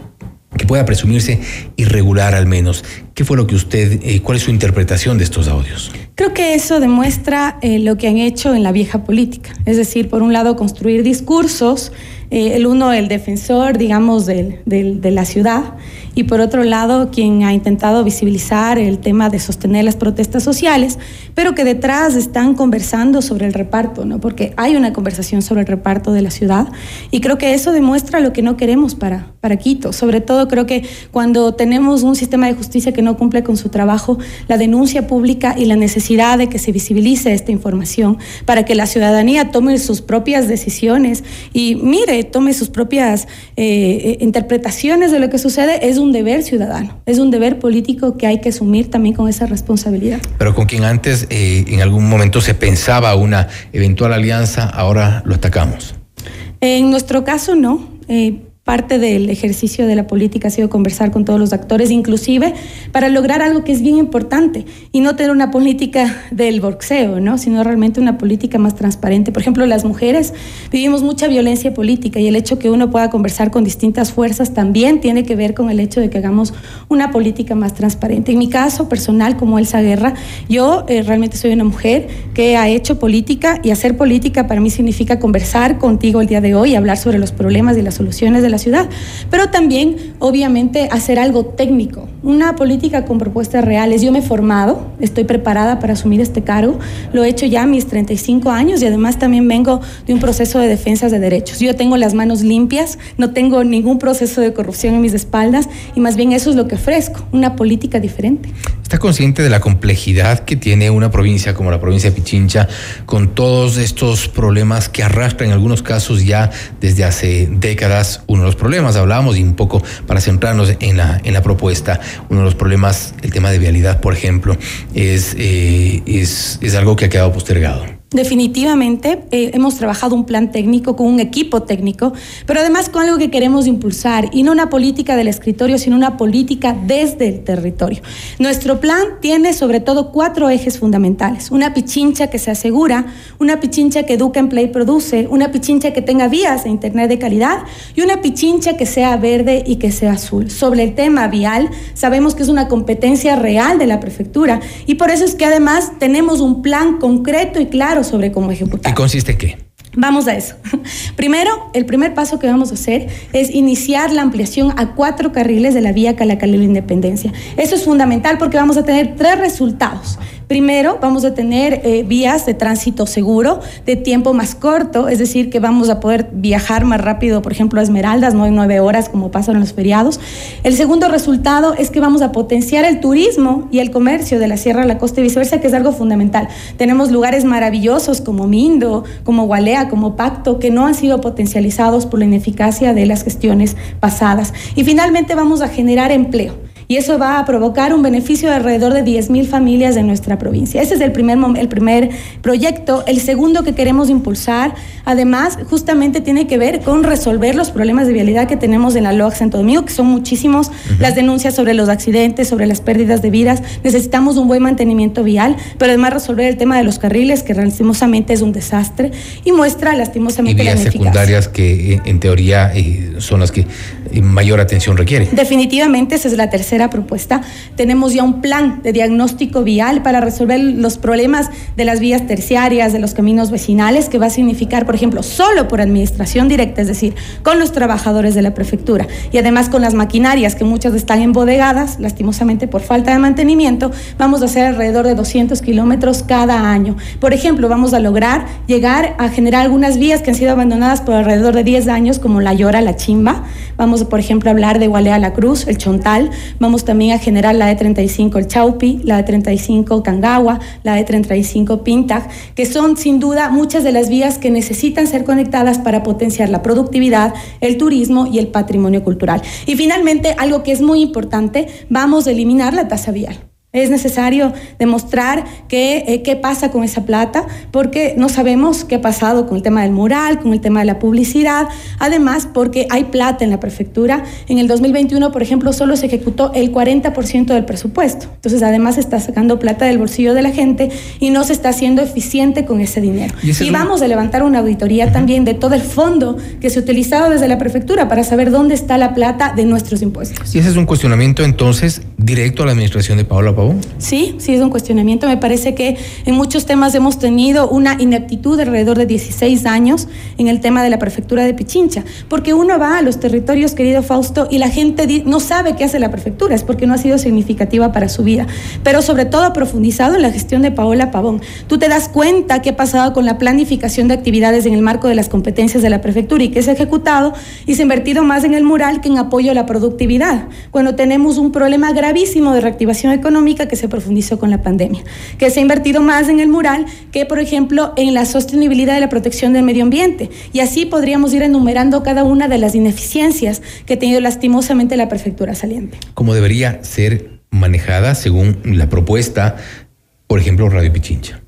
que pueda presumirse irregular al menos. ¿Qué fue lo que usted, cuál es su interpretación de estos audios? Creo que eso demuestra lo que han hecho en la vieja política, es decir, por un lado construir discursos, el uno el defensor, digamos, del, de la ciudad y por otro lado quien ha intentado visibilizar el tema de sostener las protestas sociales, pero que detrás están conversando sobre el reparto, ¿no? Porque hay una conversación sobre el reparto de la ciudad y creo que eso demuestra lo que no queremos para, para Quito. Sobre todo creo que cuando tenemos un sistema de justicia que no cumple con su trabajo, la denuncia pública y la necesidad de que se visibilice esta información para que la ciudadanía tome sus propias decisiones y mire, tome sus propias eh, interpretaciones de lo que sucede es un deber ciudadano, es un deber político que hay que asumir también con esa responsabilidad. Pero con quien antes eh, en algún momento se pensaba una eventual alianza, ahora lo atacamos. En nuestro caso no. Eh, Parte del ejercicio de la política ha sido conversar con todos los actores, inclusive para lograr algo que es bien importante y no tener una política del boxeo, ¿no? sino realmente una política más transparente. Por ejemplo, las mujeres vivimos mucha violencia política y el hecho que uno pueda conversar con distintas fuerzas también tiene que ver con el hecho de que hagamos una política más transparente. En mi caso personal, como Elsa Guerra, yo eh, realmente soy una mujer que ha hecho política y hacer política para mí significa conversar contigo el día de hoy, hablar sobre los problemas y las soluciones de la ciudad, pero también, obviamente, hacer algo técnico, una política con propuestas reales. Yo me he formado, estoy preparada para asumir este cargo, lo he hecho ya a mis 35 años y además también vengo de un proceso de defensa de derechos. Yo tengo las manos limpias, no tengo ningún proceso de corrupción en mis espaldas y más bien eso es lo que ofrezco, una política diferente. ¿Está consciente de la complejidad que tiene una provincia como la provincia de Pichincha con todos estos problemas que arrastra en algunos casos ya desde hace décadas uno de los problemas? Hablábamos y un poco para centrarnos en la, en la propuesta, uno de los problemas, el tema de vialidad, por ejemplo, es, eh, es, es algo que ha quedado postergado. Definitivamente eh, hemos trabajado un plan técnico con un equipo técnico, pero además con algo que queremos impulsar, y no una política del escritorio, sino una política desde el territorio. Nuestro plan tiene sobre todo cuatro ejes fundamentales. Una pichincha que se asegura, una pichincha que educa, emplea y produce, una pichincha que tenga vías de Internet de calidad y una pichincha que sea verde y que sea azul. Sobre el tema vial, sabemos que es una competencia real de la prefectura y por eso es que además tenemos un plan concreto y claro sobre cómo ejecutar. ¿Y consiste en qué? Vamos a eso. Primero, el primer paso que vamos a hacer es iniciar la ampliación a cuatro carriles de la vía Calacalilo Independencia. Eso es fundamental porque vamos a tener tres resultados. Primero, vamos a tener eh, vías de tránsito seguro, de tiempo más corto, es decir, que vamos a poder viajar más rápido, por ejemplo, a Esmeraldas, no en nueve horas como pasa en los feriados. El segundo resultado es que vamos a potenciar el turismo y el comercio de la Sierra a la costa y viceversa, que es algo fundamental. Tenemos lugares maravillosos como Mindo, como Gualea, como Pacto, que no han sido potencializados por la ineficacia de las gestiones pasadas. Y finalmente vamos a generar empleo y eso va a provocar un beneficio de alrededor de 10.000 familias de nuestra provincia. Ese es el primer, el primer proyecto. El segundo que queremos impulsar, además, justamente tiene que ver con resolver los problemas de vialidad que tenemos en la LOAC Santo Domingo, que son muchísimos, uh -huh. las denuncias sobre los accidentes, sobre las pérdidas de vidas. Necesitamos un buen mantenimiento vial, pero además resolver el tema de los carriles, que lastimosamente es un desastre y muestra lastimosamente y vías la secundarias que en teoría eh, son las que mayor atención requieren. Definitivamente esa es la tercera propuesta, tenemos ya un plan de diagnóstico vial para resolver los problemas de las vías terciarias, de los caminos vecinales, que va a significar, por ejemplo, solo por administración directa, es decir, con los trabajadores de la prefectura y además con las maquinarias que muchas están embodegadas, lastimosamente por falta de mantenimiento, vamos a hacer alrededor de 200 kilómetros cada año. Por ejemplo, vamos a lograr llegar a generar algunas vías que han sido abandonadas por alrededor de 10 años, como la Llora, la Chimba. Vamos, por ejemplo, a hablar de Gualea La Cruz, el Chontal. Vamos también a generar la E35 el Chaupi, la E35 Cangagua, la E35 Pintag, que son sin duda muchas de las vías que necesitan ser conectadas para potenciar la productividad, el turismo y el patrimonio cultural. Y finalmente, algo que es muy importante, vamos a eliminar la tasa vial. Es necesario demostrar eh, qué pasa con esa plata, porque no sabemos qué ha pasado con el tema del mural, con el tema de la publicidad. Además, porque hay plata en la prefectura. En el 2021, por ejemplo, solo se ejecutó el 40% del presupuesto. Entonces, además, se está sacando plata del bolsillo de la gente y no se está haciendo eficiente con ese dinero. Y, vamos a levantar una auditoría también de todo el fondo que se ha utilizado desde la prefectura para saber dónde está la plata de nuestros impuestos. Y ese es un cuestionamiento entonces directo a la administración de Paola Sí, sí, es un cuestionamiento. Me parece que en muchos temas hemos tenido una ineptitud de alrededor de 16 años en el tema de la prefectura de Pichincha, porque uno va a los territorios, querido Fausto, y la gente no sabe qué hace la prefectura, es porque no ha sido significativa para su vida, pero sobre todo profundizado en la gestión de Paola Pavón. Tú te das cuenta qué ha pasado con la planificación de actividades en el marco de las competencias de la prefectura y que se ha ejecutado y se ha invertido más en el mural que en apoyo a la productividad, cuando tenemos un problema gravísimo de reactivación económica que se profundizó con la pandemia, que se ha invertido más en el mural que, por ejemplo, en la sostenibilidad de la protección del medio ambiente. Y así podríamos ir enumerando cada una de las ineficiencias que ha tenido lastimosamente la prefectura saliente. ¿Cómo debería ser manejada según la propuesta, por ejemplo, Radio Pichincha?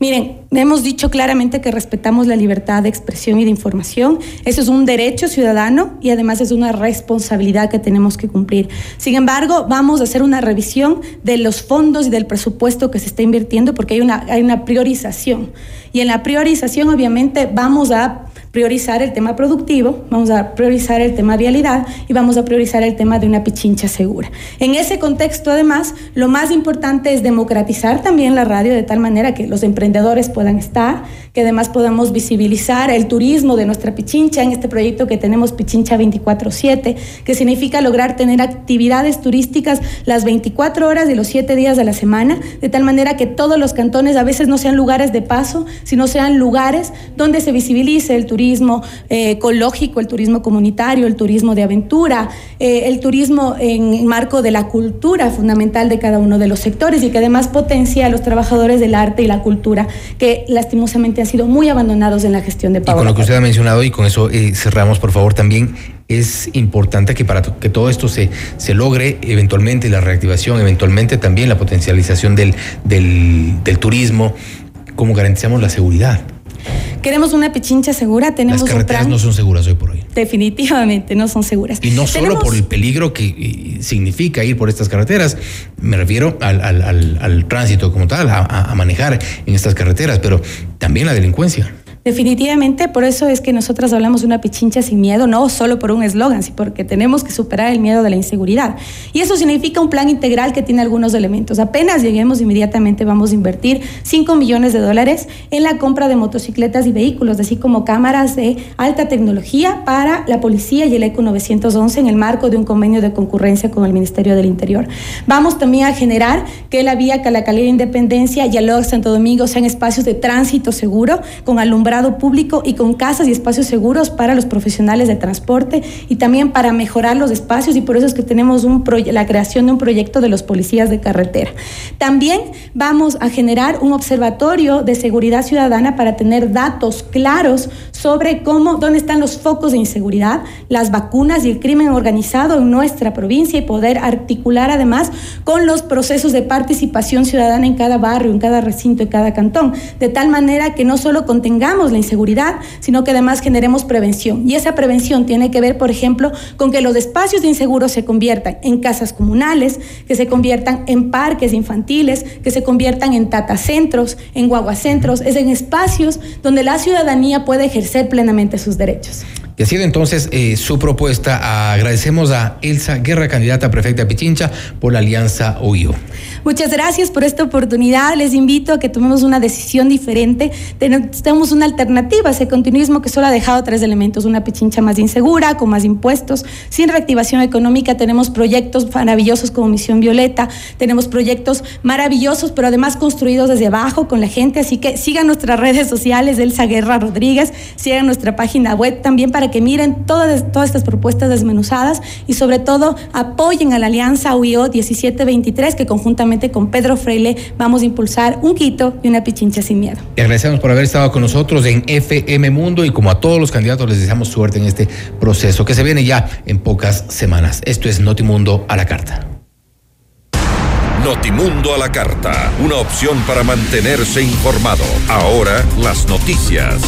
Miren, hemos dicho claramente que respetamos la libertad de expresión y de información. Eso es un derecho ciudadano y además es una responsabilidad que tenemos que cumplir. Sin embargo, vamos a hacer una revisión de los fondos y del presupuesto que se está invirtiendo porque hay una, hay una priorización. Y en la priorización, obviamente, vamos a priorizar el tema productivo, vamos a priorizar el tema vialidad y vamos a priorizar el tema de una pichincha segura. En ese contexto, además, lo más importante es democratizar también la radio de tal manera que los emprendedores puedan estar, que además podamos visibilizar el turismo de nuestra pichincha en este proyecto que tenemos Pichincha 24/7, que significa lograr tener actividades turísticas las 24 horas de los 7 días de la semana, de tal manera que todos los cantones a veces no sean lugares de paso, sino sean lugares donde se visibilice el turismo eh, ecológico, el turismo comunitario, el turismo de aventura, eh, el turismo en marco de la cultura fundamental de cada uno de los sectores y que además potencia a los trabajadores del arte y la cultura que lastimosamente han sido muy abandonados en la gestión de Paola. Y con lo que usted ha mencionado y con eso eh, cerramos, por favor, también es importante que para que todo esto se, se logre, eventualmente la reactivación, eventualmente también la potencialización del, del, del turismo, cómo garantizamos la seguridad. Queremos una pichincha segura, tenemos Las carreteras no son seguras hoy por hoy. Definitivamente no son seguras. Y no solo por el peligro que eh, significa ir por estas carreteras, me refiero al, al, al, tránsito como tal, a, a manejar en estas carreteras, pero también la delincuencia. Definitivamente, por eso es que nosotras hablamos de una pichincha sin miedo, no solo por un eslogan, sino porque tenemos que superar el miedo de la inseguridad. Y eso significa un plan integral que tiene algunos elementos. Apenas lleguemos, inmediatamente vamos a invertir 5 millones de dólares en la compra de motocicletas y vehículos, así como cámaras de alta tecnología para la policía y el ECO 911 en el marco de un convenio de concurrencia con el Ministerio del Interior. Vamos también a generar que la vía Calacalera Independencia y el Santo Domingo sean espacios de tránsito seguro con alumbrado público y con casas y espacios seguros para los profesionales de transporte y también para mejorar los espacios y por eso es que tenemos un la creación de un proyecto de los policías de carretera. También vamos a generar un observatorio de seguridad ciudadana para tener datos claros sobre cómo, dónde están los focos de inseguridad, las vacunas y el crimen organizado en nuestra provincia y poder articular además con los procesos de participación ciudadana en cada barrio, en cada recinto, en cada cantón, de tal manera que no solo contengamos la inseguridad, sino que además generemos prevención. Y esa prevención tiene que ver, por ejemplo, con que los espacios de inseguros se conviertan en casas comunales, que se conviertan en parques infantiles, que se conviertan en tatacentros, en guaguacentros, es en espacios donde la ciudadanía puede ejercer plenamente sus derechos. Y ha sido entonces eh, su propuesta. Agradecemos a Elsa Guerra, candidata a prefecta de Pichincha, por la alianza OIO. Muchas gracias por esta oportunidad. Les invito a que tomemos una decisión diferente. Tenemos una alternativa a ese continuismo que solo ha dejado tres elementos. Una Pichincha más insegura, con más impuestos, sin reactivación económica. Tenemos proyectos maravillosos como Misión Violeta. Tenemos proyectos maravillosos, pero además construidos desde abajo con la gente. Así que sigan nuestras redes sociales, Elsa Guerra Rodríguez. Sigan nuestra página web también para que miren todas, todas estas propuestas desmenuzadas y sobre todo apoyen a la Alianza UIO 1723 que conjuntamente con Pedro Freile vamos a impulsar un Quito y una Pichincha sin miedo. Le agradecemos por haber estado con nosotros en FM Mundo y como a todos los candidatos les deseamos suerte en este proceso que se viene ya en pocas semanas. Esto es Notimundo a la carta. Notimundo a la carta, una opción para mantenerse informado. Ahora las noticias.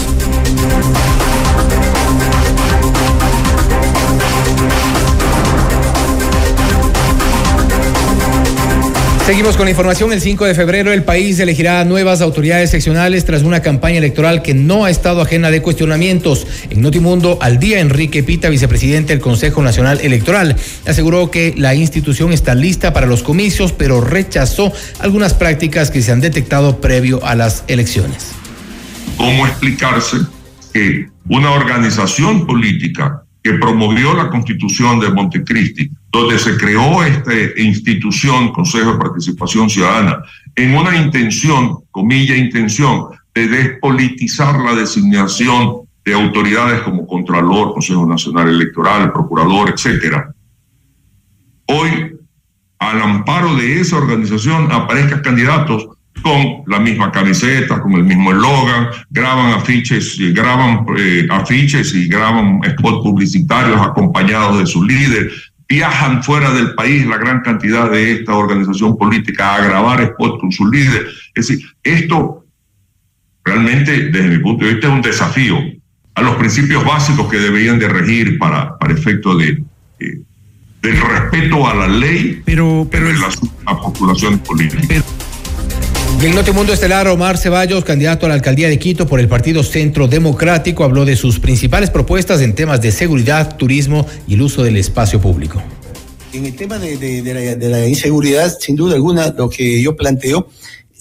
Seguimos con la información. El 5 de febrero el país elegirá nuevas autoridades seccionales tras una campaña electoral que no ha estado ajena de cuestionamientos. En Notimundo, al día, Enrique Pita, vicepresidente del Consejo Nacional Electoral, aseguró que la institución está lista para los comicios, pero rechazó algunas prácticas que se han detectado previo a las elecciones. ¿Cómo explicarse que una organización política que promovió la constitución de Montecristi, donde se creó esta institución, Consejo de Participación Ciudadana, en una intención, comilla intención, de despolitizar la designación de autoridades como Contralor, Consejo Nacional Electoral, Procurador, etcétera. Hoy, al amparo de esa organización, aparezcan candidatos con la misma camiseta, con el mismo eslogan, graban afiches, graban eh, afiches y graban spots publicitarios acompañados de su líder, viajan fuera del país la gran cantidad de esta organización política a grabar spots con su líder. Es decir, esto realmente, desde mi punto de vista, es un desafío a los principios básicos que deberían de regir para, para efecto de, eh, del respeto a la ley pero, pero en relación a postulaciones políticas. Y en Notimundo Estelar, Omar Ceballos, candidato a la alcaldía de Quito por el Partido Centro Democrático, habló de sus principales propuestas en temas de seguridad, turismo y el uso del espacio público. En el tema de, la, inseguridad, sin duda alguna, lo que yo planteo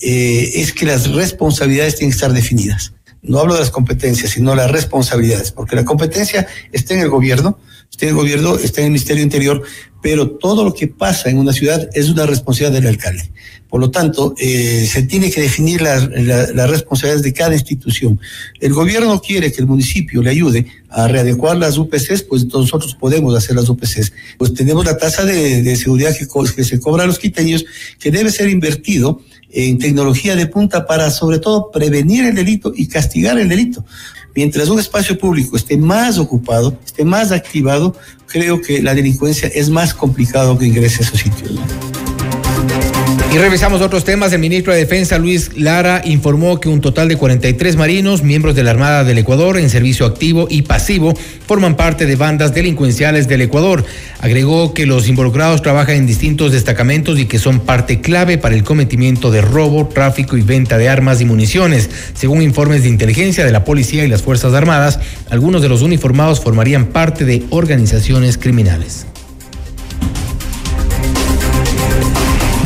eh, es que las responsabilidades tienen que estar definidas. No hablo de las competencias, sino las responsabilidades, porque la competencia está en el gobierno, está en el gobierno, está en el Ministerio Interior, pero todo lo que pasa en una ciudad es una responsabilidad del alcalde. Por lo tanto, eh, se tiene que definir las responsabilidades de cada institución. El gobierno quiere que el municipio le ayude a readecuar las UPCs, pues nosotros podemos hacer las UPCs. Pues tenemos la tasa de, seguridad que, que, se cobra a los quiteños, que debe ser invertido en tecnología de punta para sobre todo prevenir el delito y castigar el delito. Mientras un espacio público esté más ocupado, esté más activado, creo que la delincuencia es más complicado que ingrese a esos sitios. Y revisamos otros temas. El ministro de Defensa, Luis Lara, informó que un total de 43 marinos, miembros de la Armada del Ecuador, en servicio activo y pasivo, forman parte de bandas delincuenciales del Ecuador. Agregó que los involucrados trabajan en distintos destacamentos y que son parte clave para el cometimiento de robo, tráfico y venta de armas y municiones. Según informes de inteligencia de la policía y las Fuerzas Armadas, algunos de los uniformados formarían parte de organizaciones criminales.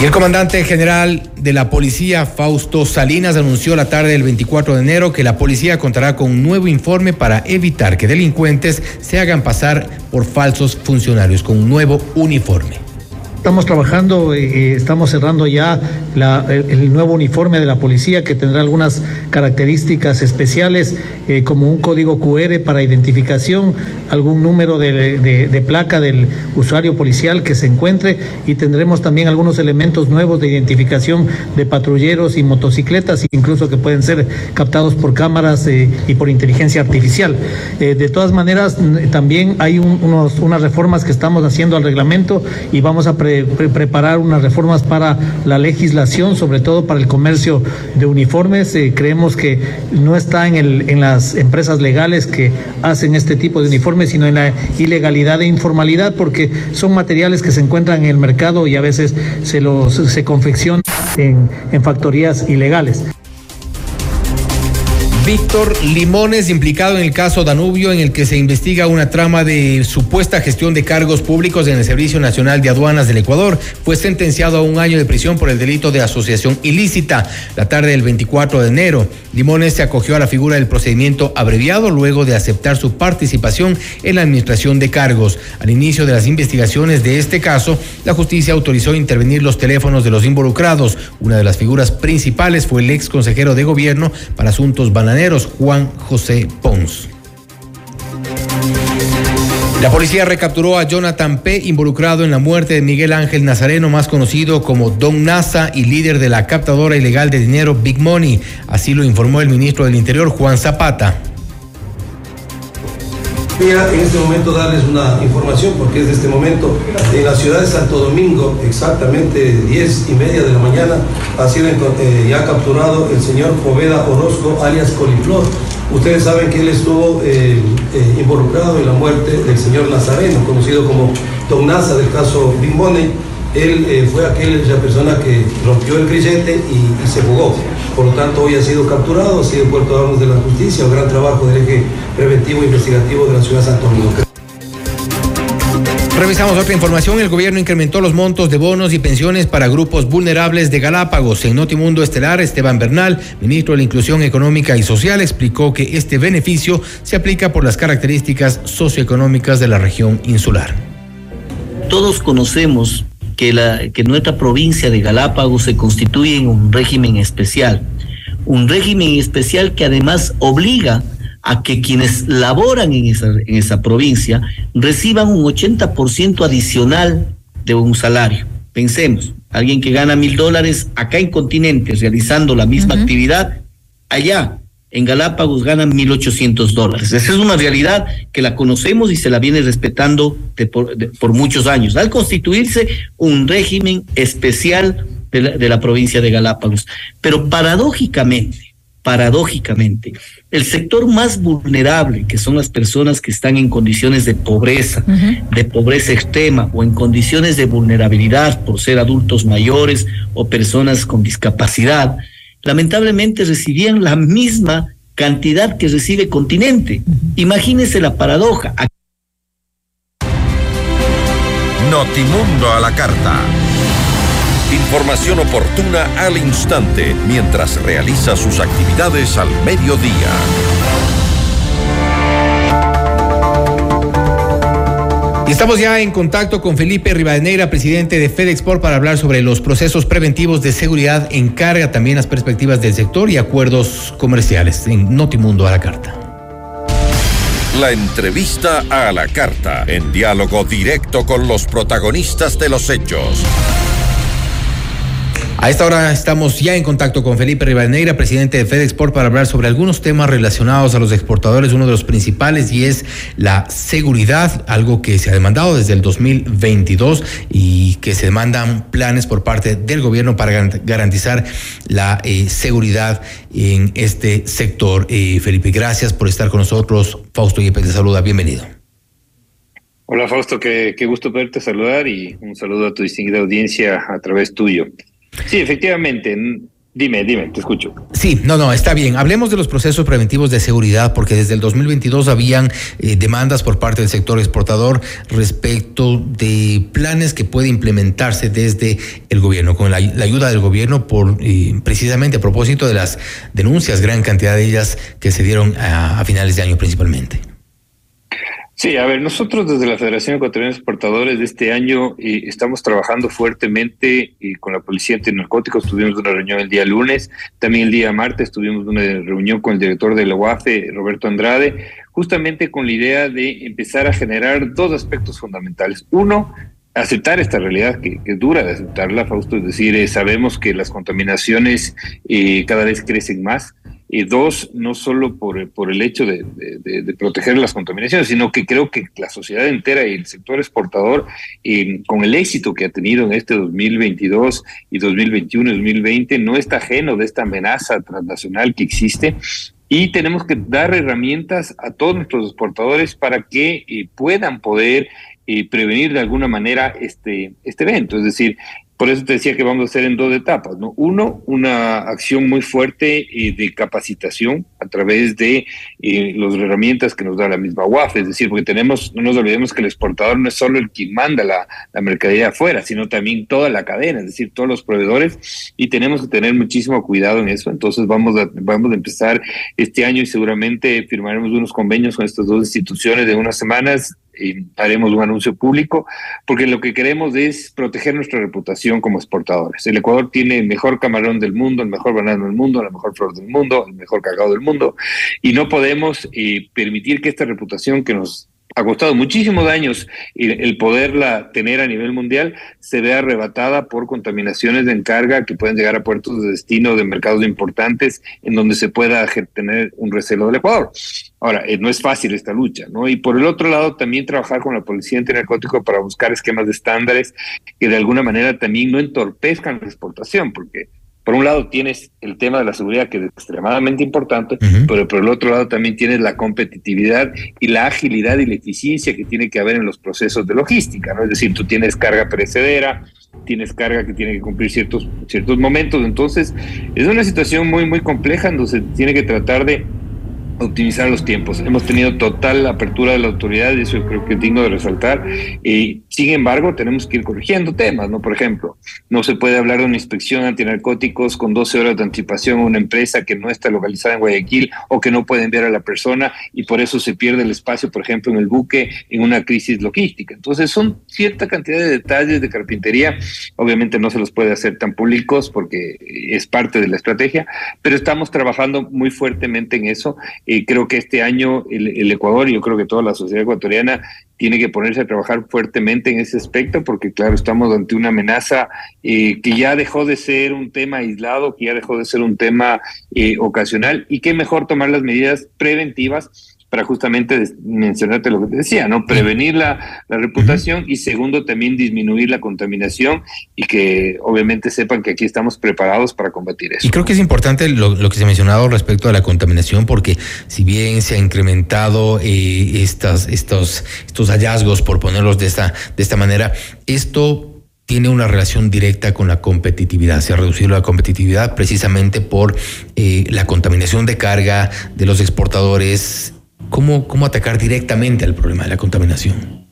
Y el comandante general de la policía, Fausto Salinas, anunció la tarde del 24 de enero que la policía contará con un nuevo informe para evitar que delincuentes se hagan pasar por falsos funcionarios, con un nuevo uniforme. Estamos trabajando, eh, eh, estamos cerrando ya el, nuevo uniforme de la policía que tendrá algunas características especiales eh, como un código QR para identificación, algún número de, placa del usuario policial que se encuentre y tendremos también algunos elementos nuevos de identificación de patrulleros y motocicletas, incluso que pueden ser captados por cámaras y por inteligencia artificial. de todas maneras, también hay unos, unas reformas que estamos haciendo al reglamento y vamos a preparar unas reformas para la legislación, sobre todo para el comercio de uniformes. Eh, creemos que no está en, las empresas legales que hacen este tipo de uniformes, sino en la ilegalidad e informalidad, porque son materiales que se encuentran en el mercado y a veces se los se confeccionan en factorías ilegales. Víctor Limones, implicado en el caso Danubio, en el que se investiga una trama de supuesta gestión de cargos públicos en el Servicio Nacional de Aduanas del Ecuador, fue sentenciado a un año de prisión por el delito de asociación ilícita la tarde del 24 de enero. Limones se acogió a la figura del procedimiento abreviado luego de aceptar su participación en la administración de cargos. Al inicio de las investigaciones de este caso, la justicia autorizó intervenir los teléfonos de los involucrados. Una de las figuras principales fue el ex consejero de gobierno para asuntos bananeros Juan José Pons. La policía recapturó a Jonathan P., involucrado en la muerte de Miguel Ángel Nazareno, más conocido como Don Nasa y líder de la captadora ilegal de dinero Big Money. Así lo informó el ministro del Interior, Juan Zapata. En este momento darles una información, porque es de este momento, en la ciudad de Santo Domingo, exactamente 10 y media de la mañana, ha sido eh, ya capturado el señor Poveda Orozco, alias Coliflor. Ustedes saben que él estuvo eh, eh, involucrado en la muerte del señor Nazareno, conocido como Don Naza del caso Big Money. Él fue aquella persona que rompió el grillete y, y se jugó. Por lo tanto, hoy ha sido capturado, ha sido puerto a manos de la justicia, un gran trabajo del eje preventivo e investigativo de la ciudad de Santo Domingo. Revisamos otra información. El gobierno incrementó los montos de bonos y pensiones para grupos vulnerables de Galápagos. En Notimundo Estelar, Esteban Bernal, ministro de la Inclusión Económica y Social, explicó que este beneficio se aplica por las características socioeconómicas de la región insular. Todos conocemos que, la, que nuestra provincia de Galápagos se constituye en un régimen especial, un régimen especial que además obliga a que quienes laboran en esa, en esa provincia reciban un 80% adicional de un salario. Pensemos, alguien que gana mil dólares acá en continente realizando la misma actividad, allá en Galápagos ganan 1.800 dólares. Esa es una realidad que la conocemos y se la viene respetando por, muchos años, al constituirse un régimen especial de la, de la provincia de Galápagos. Pero paradójicamente, paradójicamente, el sector más vulnerable, que son las personas que están en condiciones de pobreza, de pobreza extrema o en condiciones de vulnerabilidad por ser adultos mayores o personas con discapacidad, lamentablemente recibían la misma cantidad que recibe continente. Imagínese la paradoja. Notimundo a la carta. Información oportuna al instante mientras realiza sus actividades al mediodía. Y estamos ya en contacto con Felipe Rivadeneira, presidente de FedExport, para hablar sobre los procesos preventivos de seguridad en carga, también las perspectivas del sector y acuerdos comerciales en Notimundo a la carta. La entrevista a la carta, en diálogo directo con los protagonistas de los hechos. A esta hora estamos ya en contacto con Felipe Rivadeneira, presidente de FedExport, para hablar sobre algunos temas relacionados a los exportadores, uno de los principales y es la seguridad, algo que se ha demandado desde el 2022 y que se demandan planes por parte del gobierno para garantizar la eh, seguridad en este sector. Eh, Felipe, gracias por estar con nosotros. Fausto Yepes te saluda, bienvenido. Hola Fausto, qué, qué gusto poderte saludar y un saludo a tu distinguida audiencia a través tuyo. Sí, efectivamente. Dime, dime, te escucho. Sí, no, no, está bien. Hablemos de los procesos preventivos de seguridad, porque desde el 2022 habían eh, demandas por parte del sector exportador respecto de planes que puede implementarse desde el gobierno, con la, ayuda del gobierno, por eh, precisamente a propósito de las denuncias, gran cantidad de ellas que se dieron a finales de año principalmente. Sí, a ver, nosotros desde la Federación Ecuatoriana de Exportadores de este año eh, estamos trabajando fuertemente y con la Policía Antinarcóticos. Tuvimos una reunión el día lunes, también el día martes tuvimos una reunión con el director de la UAFE, Roberto Andrade, justamente con la idea de empezar a generar dos aspectos fundamentales. Uno, aceptar esta realidad que, es dura de aceptarla, Fausto, es decir, eh, sabemos que las contaminaciones eh, cada vez crecen más y dos, no solo por, por el hecho de, proteger las contaminaciones, sino que creo que la sociedad entera y el sector exportador, con el éxito que ha tenido en este 2022 y 2021 y 2020, no está ajeno de esta amenaza transnacional que existe y tenemos que dar herramientas a todos nuestros exportadores para que eh, puedan poder eh, prevenir de alguna manera este, este evento. Es decir, Por eso te decía que vamos a hacer en dos etapas, ¿no? Uno, una acción muy fuerte eh, de capacitación a través de eh, las herramientas que nos da la misma UAF, es decir, porque tenemos, no nos olvidemos que el exportador no es solo el que manda la, la mercadería afuera, sino también toda la cadena, es decir, todos los proveedores, y tenemos que tener muchísimo cuidado en eso. Entonces vamos a, vamos a empezar este año y seguramente firmaremos unos convenios con estas dos instituciones de unas semanas y haremos un anuncio público, porque lo que queremos es proteger nuestra reputación como exportadores. El Ecuador tiene el mejor camarón del mundo, el mejor banano del mundo, la mejor flor del mundo, el mejor cacao del mundo, y no podemos eh, permitir que esta reputación que nos ha costado muchísimos años el poderla tener a nivel mundial se vea arrebatada por contaminaciones de encarga que pueden llegar a puertos de destino de mercados importantes en donde se pueda tener un recelo del Ecuador. Ahora, eh, no es fácil esta lucha, ¿no? Y por el otro lado, también trabajar con la Policía Antinarcótico para buscar esquemas de estándares que de alguna manera también no entorpezcan la exportación, porque por un lado tienes el tema de la seguridad que es extremadamente importante, pero por el otro lado también tienes la competitividad y la agilidad y la eficiencia que tiene que haber en los procesos de logística, ¿no? Es decir, tú tienes carga perecedera, tienes carga que tiene que cumplir ciertos, ciertos momentos, entonces es una situación muy, muy compleja donde se tiene que tratar de optimizar los tiempos. Hemos tenido total apertura de la autoridad y eso creo que es digno de resaltar. Y sin embargo, tenemos que ir corrigiendo temas, ¿no? Por ejemplo, no se puede hablar de una inspección antinarcóticos con 12 horas de anticipación a una empresa que no está localizada en Guayaquil o que no puede enviar a la persona y por eso se pierde el espacio, por ejemplo, en el buque en una crisis logística. Entonces, son cierta cantidad de detalles de carpintería. Obviamente no se los puede hacer tan públicos porque es parte de la estrategia, pero estamos trabajando muy fuertemente en eso y creo que este año el, Ecuador, y yo creo que toda la sociedad ecuatoriana, tiene que ponerse a trabajar fuertemente en ese aspecto, porque claro, estamos ante una amenaza eh, que ya dejó de ser un tema aislado, que ya dejó de ser un tema eh, ocasional, y qué mejor tomar las medidas preventivas para justamente mencionarte lo que te decía, ¿no? Prevenir la, reputación y segundo, también disminuir la contaminación y que obviamente sepan que aquí estamos preparados para combatir eso. Y creo que es importante lo, que se ha mencionado respecto a la contaminación, porque si bien se ha incrementado eh, estas, estos, estos hallazgos, por ponerlos de esta, de esta manera, esto tiene una relación directa con la competitividad. Se ha reducido la competitividad precisamente por eh, la contaminación de carga de los exportadores ¿Cómo, ¿Cómo atacar directamente al problema de la contaminación?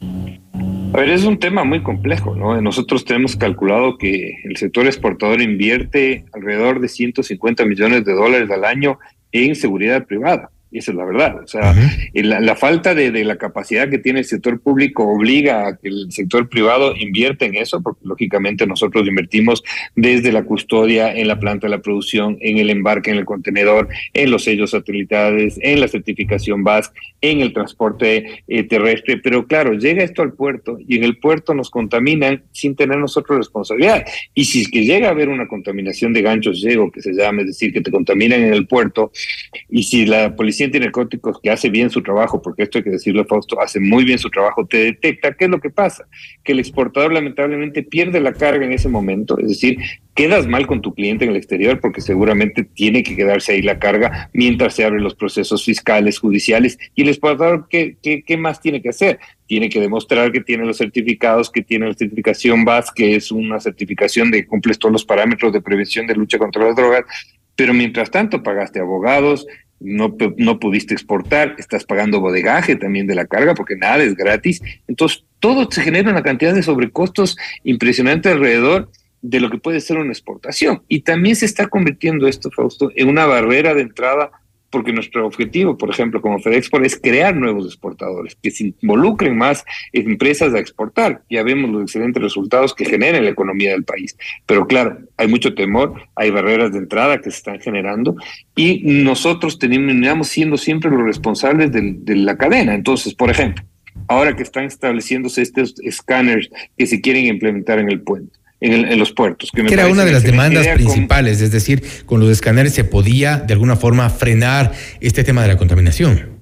A ver, es un tema muy complejo, ¿no? Nosotros tenemos calculado que el sector exportador invierte alrededor de 150 millones de dólares al año en seguridad privada. Y esa es la verdad. O sea, la, falta de, la capacidad que tiene el sector público obliga a que el sector privado invierta en eso, porque lógicamente nosotros invertimos desde la custodia, en la planta de la producción, en el embarque en el contenedor, en los sellos satelitales, en la certificación BAS, en el transporte eh, terrestre. Pero claro, llega esto al puerto y en el puerto nos contaminan sin tener nosotros responsabilidad. Y si es que llega a haber una contaminación de ganchos llego, que se llama, es decir, que te contaminan en el puerto, y si la policía policía narcóticos que hace bien su trabajo, porque esto hay que decirlo, Fausto, hace muy bien su trabajo, te detecta qué es lo que pasa, que el exportador lamentablemente pierde la carga en ese momento, es decir, quedas mal con tu cliente en el exterior porque seguramente tiene que quedarse ahí la carga mientras se abren los procesos fiscales, judiciales, y el exportador, ¿qué, qué, qué más tiene que hacer? Tiene que demostrar que tiene los certificados, que tiene la certificación BAS, que es una certificación de que cumples todos los parámetros de prevención de lucha contra las drogas, pero mientras tanto pagaste abogados, no, no pudiste exportar, estás pagando bodegaje también de la carga porque nada es gratis. Entonces, todo se genera una cantidad de sobrecostos impresionante alrededor de lo que puede ser una exportación. Y también se está convirtiendo esto, Fausto, en una barrera de entrada porque nuestro objetivo, por ejemplo, como FedExport, es crear nuevos exportadores, que se involucren más empresas a exportar. Ya vemos los excelentes resultados que genera la economía del país. Pero claro, hay mucho temor, hay barreras de entrada que se están generando y nosotros terminamos siendo siempre los responsables de la cadena. Entonces, por ejemplo, ahora que están estableciéndose estos escáneres que se quieren implementar en el puente, en, los puertos. Que, era una de las demandas principales, es decir, con los escáneres se podía de alguna forma frenar este tema de la contaminación.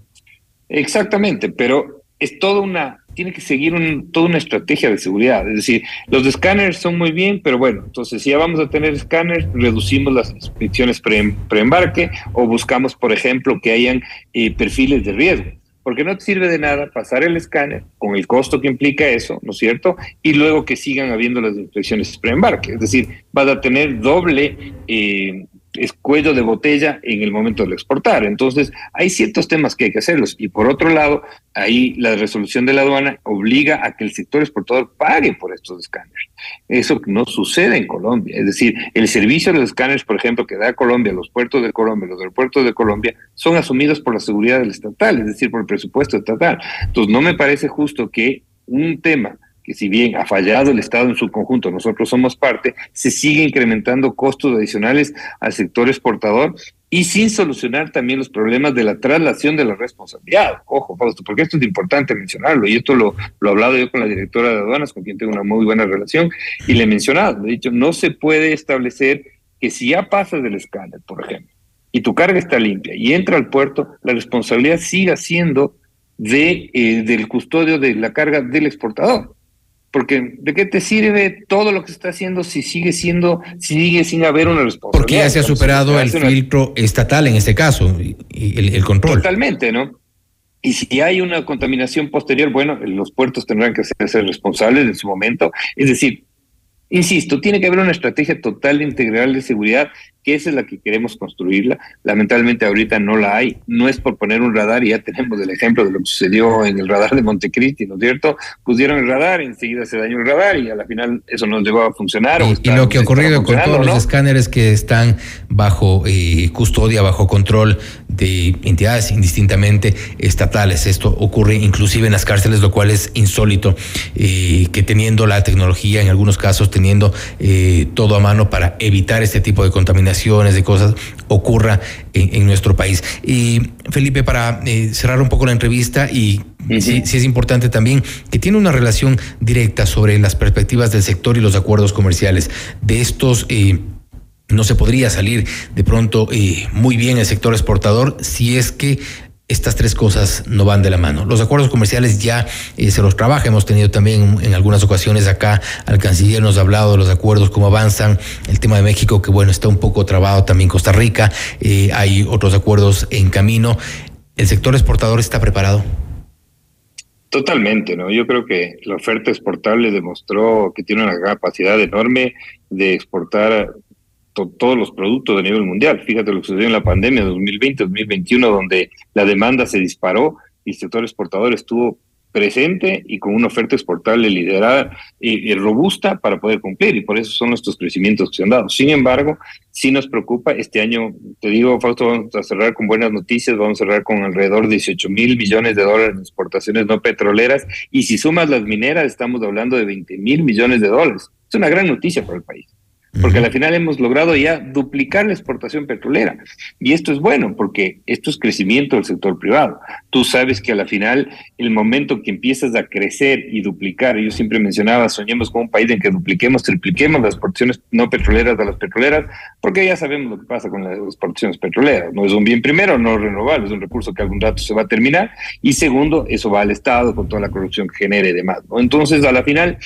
Exactamente, pero es toda una, tiene que seguir un, toda una estrategia de seguridad. Es decir, los escáneres son muy bien, pero bueno, entonces si ya vamos a tener escáneres, reducimos las inspecciones pre, preembarque o buscamos, por ejemplo, que hayan eh, perfiles de riesgo porque no te sirve de nada pasar el escáner con el costo que implica eso, ¿no es cierto? Y luego que sigan habiendo las inspecciones preembarque. Es decir, vas a tener doble eh, es cuello de botella en el momento de exportar. Entonces, hay ciertos temas que hay que hacerlos. Y por otro lado, ahí la resolución de la aduana obliga a que el sector exportador pague por estos escáneres. Eso no sucede en Colombia. Es decir, el servicio de los escáneres, por ejemplo, que da Colombia, los puertos de Colombia, los aeropuertos de Colombia, son asumidos por la seguridad del estatal, es decir, por el presupuesto estatal. Entonces, no me parece justo que un tema que si bien ha fallado el Estado en su conjunto, nosotros somos parte, se sigue incrementando costos adicionales al sector exportador y sin solucionar también los problemas de la traslación de la responsabilidad. Ojo, Fausto, porque esto es importante mencionarlo, y esto lo, lo he hablado yo con la directora de aduanas, con quien tengo una muy buena relación, y le he mencionado, le he dicho, no se puede establecer que si ya pasas del escáner, por ejemplo, y tu carga está limpia y entra al puerto, la responsabilidad siga siendo de, eh, del custodio de la carga del exportador. Porque ¿de qué te sirve todo lo que se está haciendo si sigue siendo, si sigue sin haber una responsabilidad? Porque ya se ha superado el filtro estatal en este caso, y el, el control. Totalmente, ¿no? Y si hay una contaminación posterior, bueno, los puertos tendrán que ser responsables en su momento. Es decir, insisto, tiene que haber una estrategia total integral de seguridad que esa es la que queremos construirla. Lamentablemente ahorita no la hay, no es por poner un radar y ya tenemos el ejemplo de lo que sucedió en el radar de Montecristi, ¿no es cierto? Pusieron el radar, enseguida se dañó el radar y a la final eso no llegó a funcionar. Y, lo que ha ocurrido con todos los escáneres que están bajo eh, custodia, bajo control de entidades indistintamente estatales. Esto ocurre inclusive en las cárceles, lo cual es insólito, eh, que teniendo la tecnología, en algunos casos teniendo eh, todo a mano para evitar este tipo de contaminación, de cosas ocurra en, nuestro país. Y Felipe, para eh, cerrar un poco la entrevista y sí, es importante también que tiene una relación directa sobre las perspectivas del sector y los acuerdos comerciales. De estos eh, no se podría salir de pronto eh, muy bien el sector exportador si es que estas tres cosas no van de la mano. Los acuerdos comerciales ya eh, se los trabaja. Hemos tenido también en algunas ocasiones acá al canciller nos ha hablado de los acuerdos, cómo avanzan. El tema de México, que bueno, está un poco trabado también Costa Rica. Eh, hay otros acuerdos en camino. ¿El sector exportador está preparado? Totalmente, ¿no? Yo creo que la oferta exportable demostró que tiene una capacidad enorme de exportar todos los productos a nivel mundial. Fíjate lo que sucedió en la pandemia 2020-2021, donde la demanda se disparó y el sector exportador estuvo presente y con una oferta exportable liderada y, robusta para poder cumplir y por eso son nuestros crecimientos que se han dado. Sin embargo, sí nos preocupa este año, te digo, Fausto, vamos a cerrar con buenas noticias, vamos a cerrar con alrededor de 18 mil millones de dólares en exportaciones no petroleras y si sumas las mineras estamos hablando de 20 mil millones de dólares. Es una gran noticia para el país porque al final hemos logrado ya duplicar la exportación petrolera. Y esto es bueno, porque esto es crecimiento del sector privado. Tú sabes que a la final, el momento que empiezas a crecer y duplicar, yo siempre mencionaba, soñemos con un país en que dupliquemos, tripliquemos las exportaciones no petroleras de las petroleras, porque ya sabemos lo que pasa con las exportaciones petroleras. No es un bien primero, no renovable, es un recurso que algún rato se va a terminar. Y segundo, eso va al Estado con toda la corrupción que genere y demás. Entonces, a la final,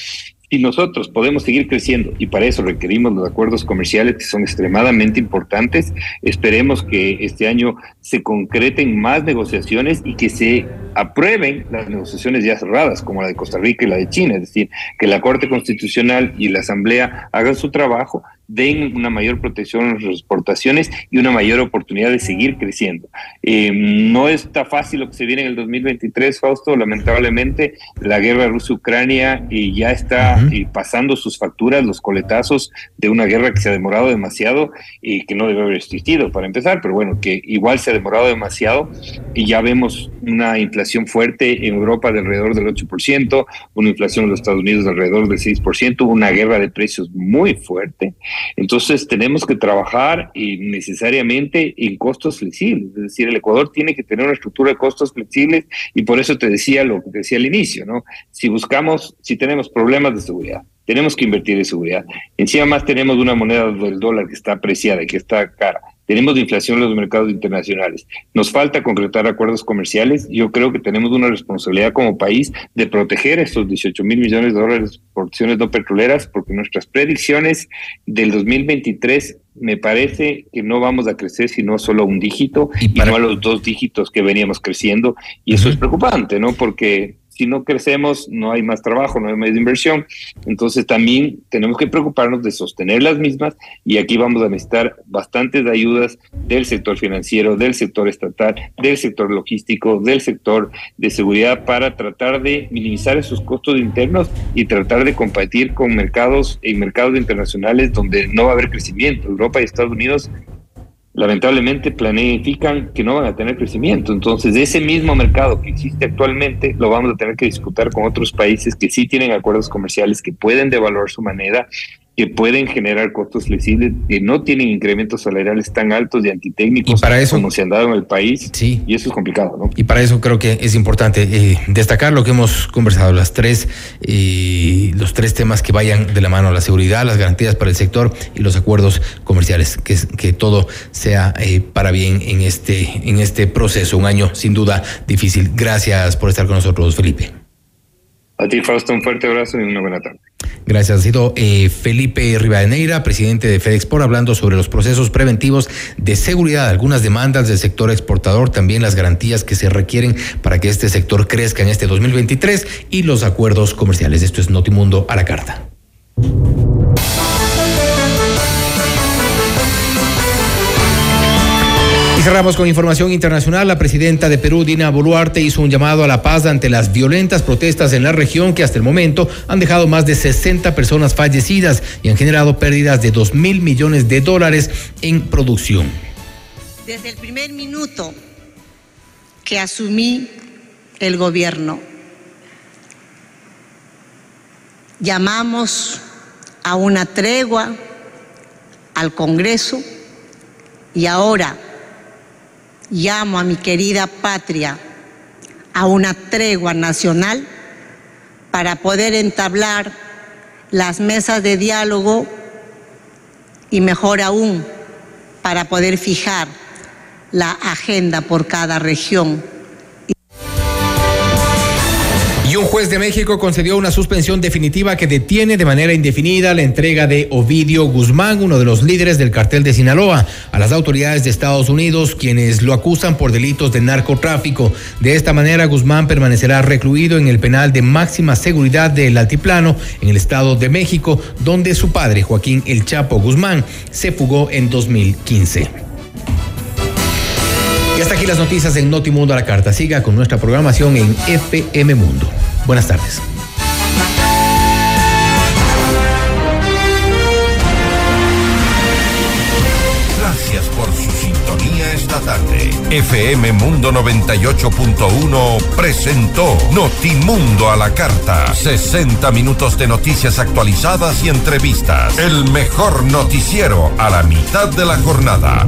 y nosotros podemos seguir creciendo y para eso requerimos los acuerdos comerciales que son extremadamente importantes. Esperemos que este año se concreten más negociaciones y que se aprueben las negociaciones ya cerradas, como la de Costa Rica y la de China, es decir, que la Corte Constitucional y la Asamblea hagan su trabajo den una mayor protección a las exportaciones y una mayor oportunidad de seguir creciendo. Eh, no está fácil lo que se viene en el 2023, Fausto. Lamentablemente, la guerra Rusia-Ucrania eh, ya está eh, pasando sus facturas, los coletazos de una guerra que se ha demorado demasiado y que no debe haber existido para empezar, pero bueno, que igual se ha demorado demasiado y ya vemos una inflación fuerte en Europa de alrededor del 8%, una inflación en los Estados Unidos de alrededor del 6%, una guerra de precios muy fuerte. Entonces tenemos que trabajar necesariamente en costos flexibles, es decir, el Ecuador tiene que tener una estructura de costos flexibles y por eso te decía lo que decía al inicio, ¿no? Si buscamos, si tenemos problemas de seguridad, tenemos que invertir en seguridad. Encima más tenemos una moneda del dólar que está apreciada y que está cara. Tenemos inflación en los mercados internacionales. Nos falta concretar acuerdos comerciales. Yo creo que tenemos una responsabilidad como país de proteger estos 18 mil millones de dólares por acciones no petroleras, porque nuestras predicciones del 2023 me parece que no vamos a crecer sino solo un dígito y, no a los dos dígitos que veníamos creciendo. Y eso es preocupante, ¿no? Porque si no crecemos, no hay más trabajo, no hay más inversión. Entonces también tenemos que preocuparnos de sostener las mismas y aquí vamos a necesitar bastantes ayudas del sector financiero, del sector estatal, del sector logístico, del sector de seguridad para tratar de minimizar esos costos internos y tratar de competir con mercados en mercados internacionales donde no va a haber crecimiento. Europa y Estados Unidos lamentablemente planifican que no van a tener crecimiento. Entonces, ese mismo mercado que existe actualmente lo vamos a tener que disputar con otros países que sí tienen acuerdos comerciales, que pueden devaluar su moneda que pueden generar costos flexibles, que no tienen incrementos salariales tan altos y antitécnicos para eso, como se han dado en el país. Sí. Y eso es complicado, ¿no? Y para eso creo que es importante eh, destacar lo que hemos conversado, las tres, eh, los tres temas que vayan de la mano, la seguridad, las garantías para el sector y los acuerdos comerciales, que, que todo sea eh, para bien en este, en este proceso, un año sin duda difícil. Gracias por estar con nosotros, Felipe. A ti, Fausto, un fuerte abrazo y una buena tarde. Gracias. Ha sido eh, Felipe Rivadeneira, presidente de FedExport, hablando sobre los procesos preventivos de seguridad, algunas demandas del sector exportador, también las garantías que se requieren para que este sector crezca en este 2023 y los acuerdos comerciales. Esto es Notimundo a la carta. Y cerramos con información internacional. La presidenta de Perú, Dina Boluarte, hizo un llamado a la paz ante las violentas protestas en la región que hasta el momento han dejado más de 60 personas fallecidas y han generado pérdidas de 2 mil millones de dólares en producción. Desde el primer minuto que asumí el gobierno, llamamos a una tregua al Congreso y ahora llamo a mi querida patria a una tregua nacional para poder entablar las mesas de diálogo y mejor aún para poder fijar la agenda por cada región juez de México concedió una suspensión definitiva que detiene de manera indefinida la entrega de Ovidio Guzmán, uno de los líderes del cartel de Sinaloa, a las autoridades de Estados Unidos, quienes lo acusan por delitos de narcotráfico. De esta manera, Guzmán permanecerá recluido en el penal de máxima seguridad del Altiplano, en el Estado de México, donde su padre, Joaquín El Chapo Guzmán, se fugó en 2015. Y hasta aquí las noticias en Notimundo a la Carta. Siga con nuestra programación en FM Mundo. Buenas tardes. Gracias por su sintonía esta tarde. FM Mundo 98.1 presentó Notimundo a la Carta. 60 minutos de noticias actualizadas y entrevistas. El mejor noticiero a la mitad de la jornada.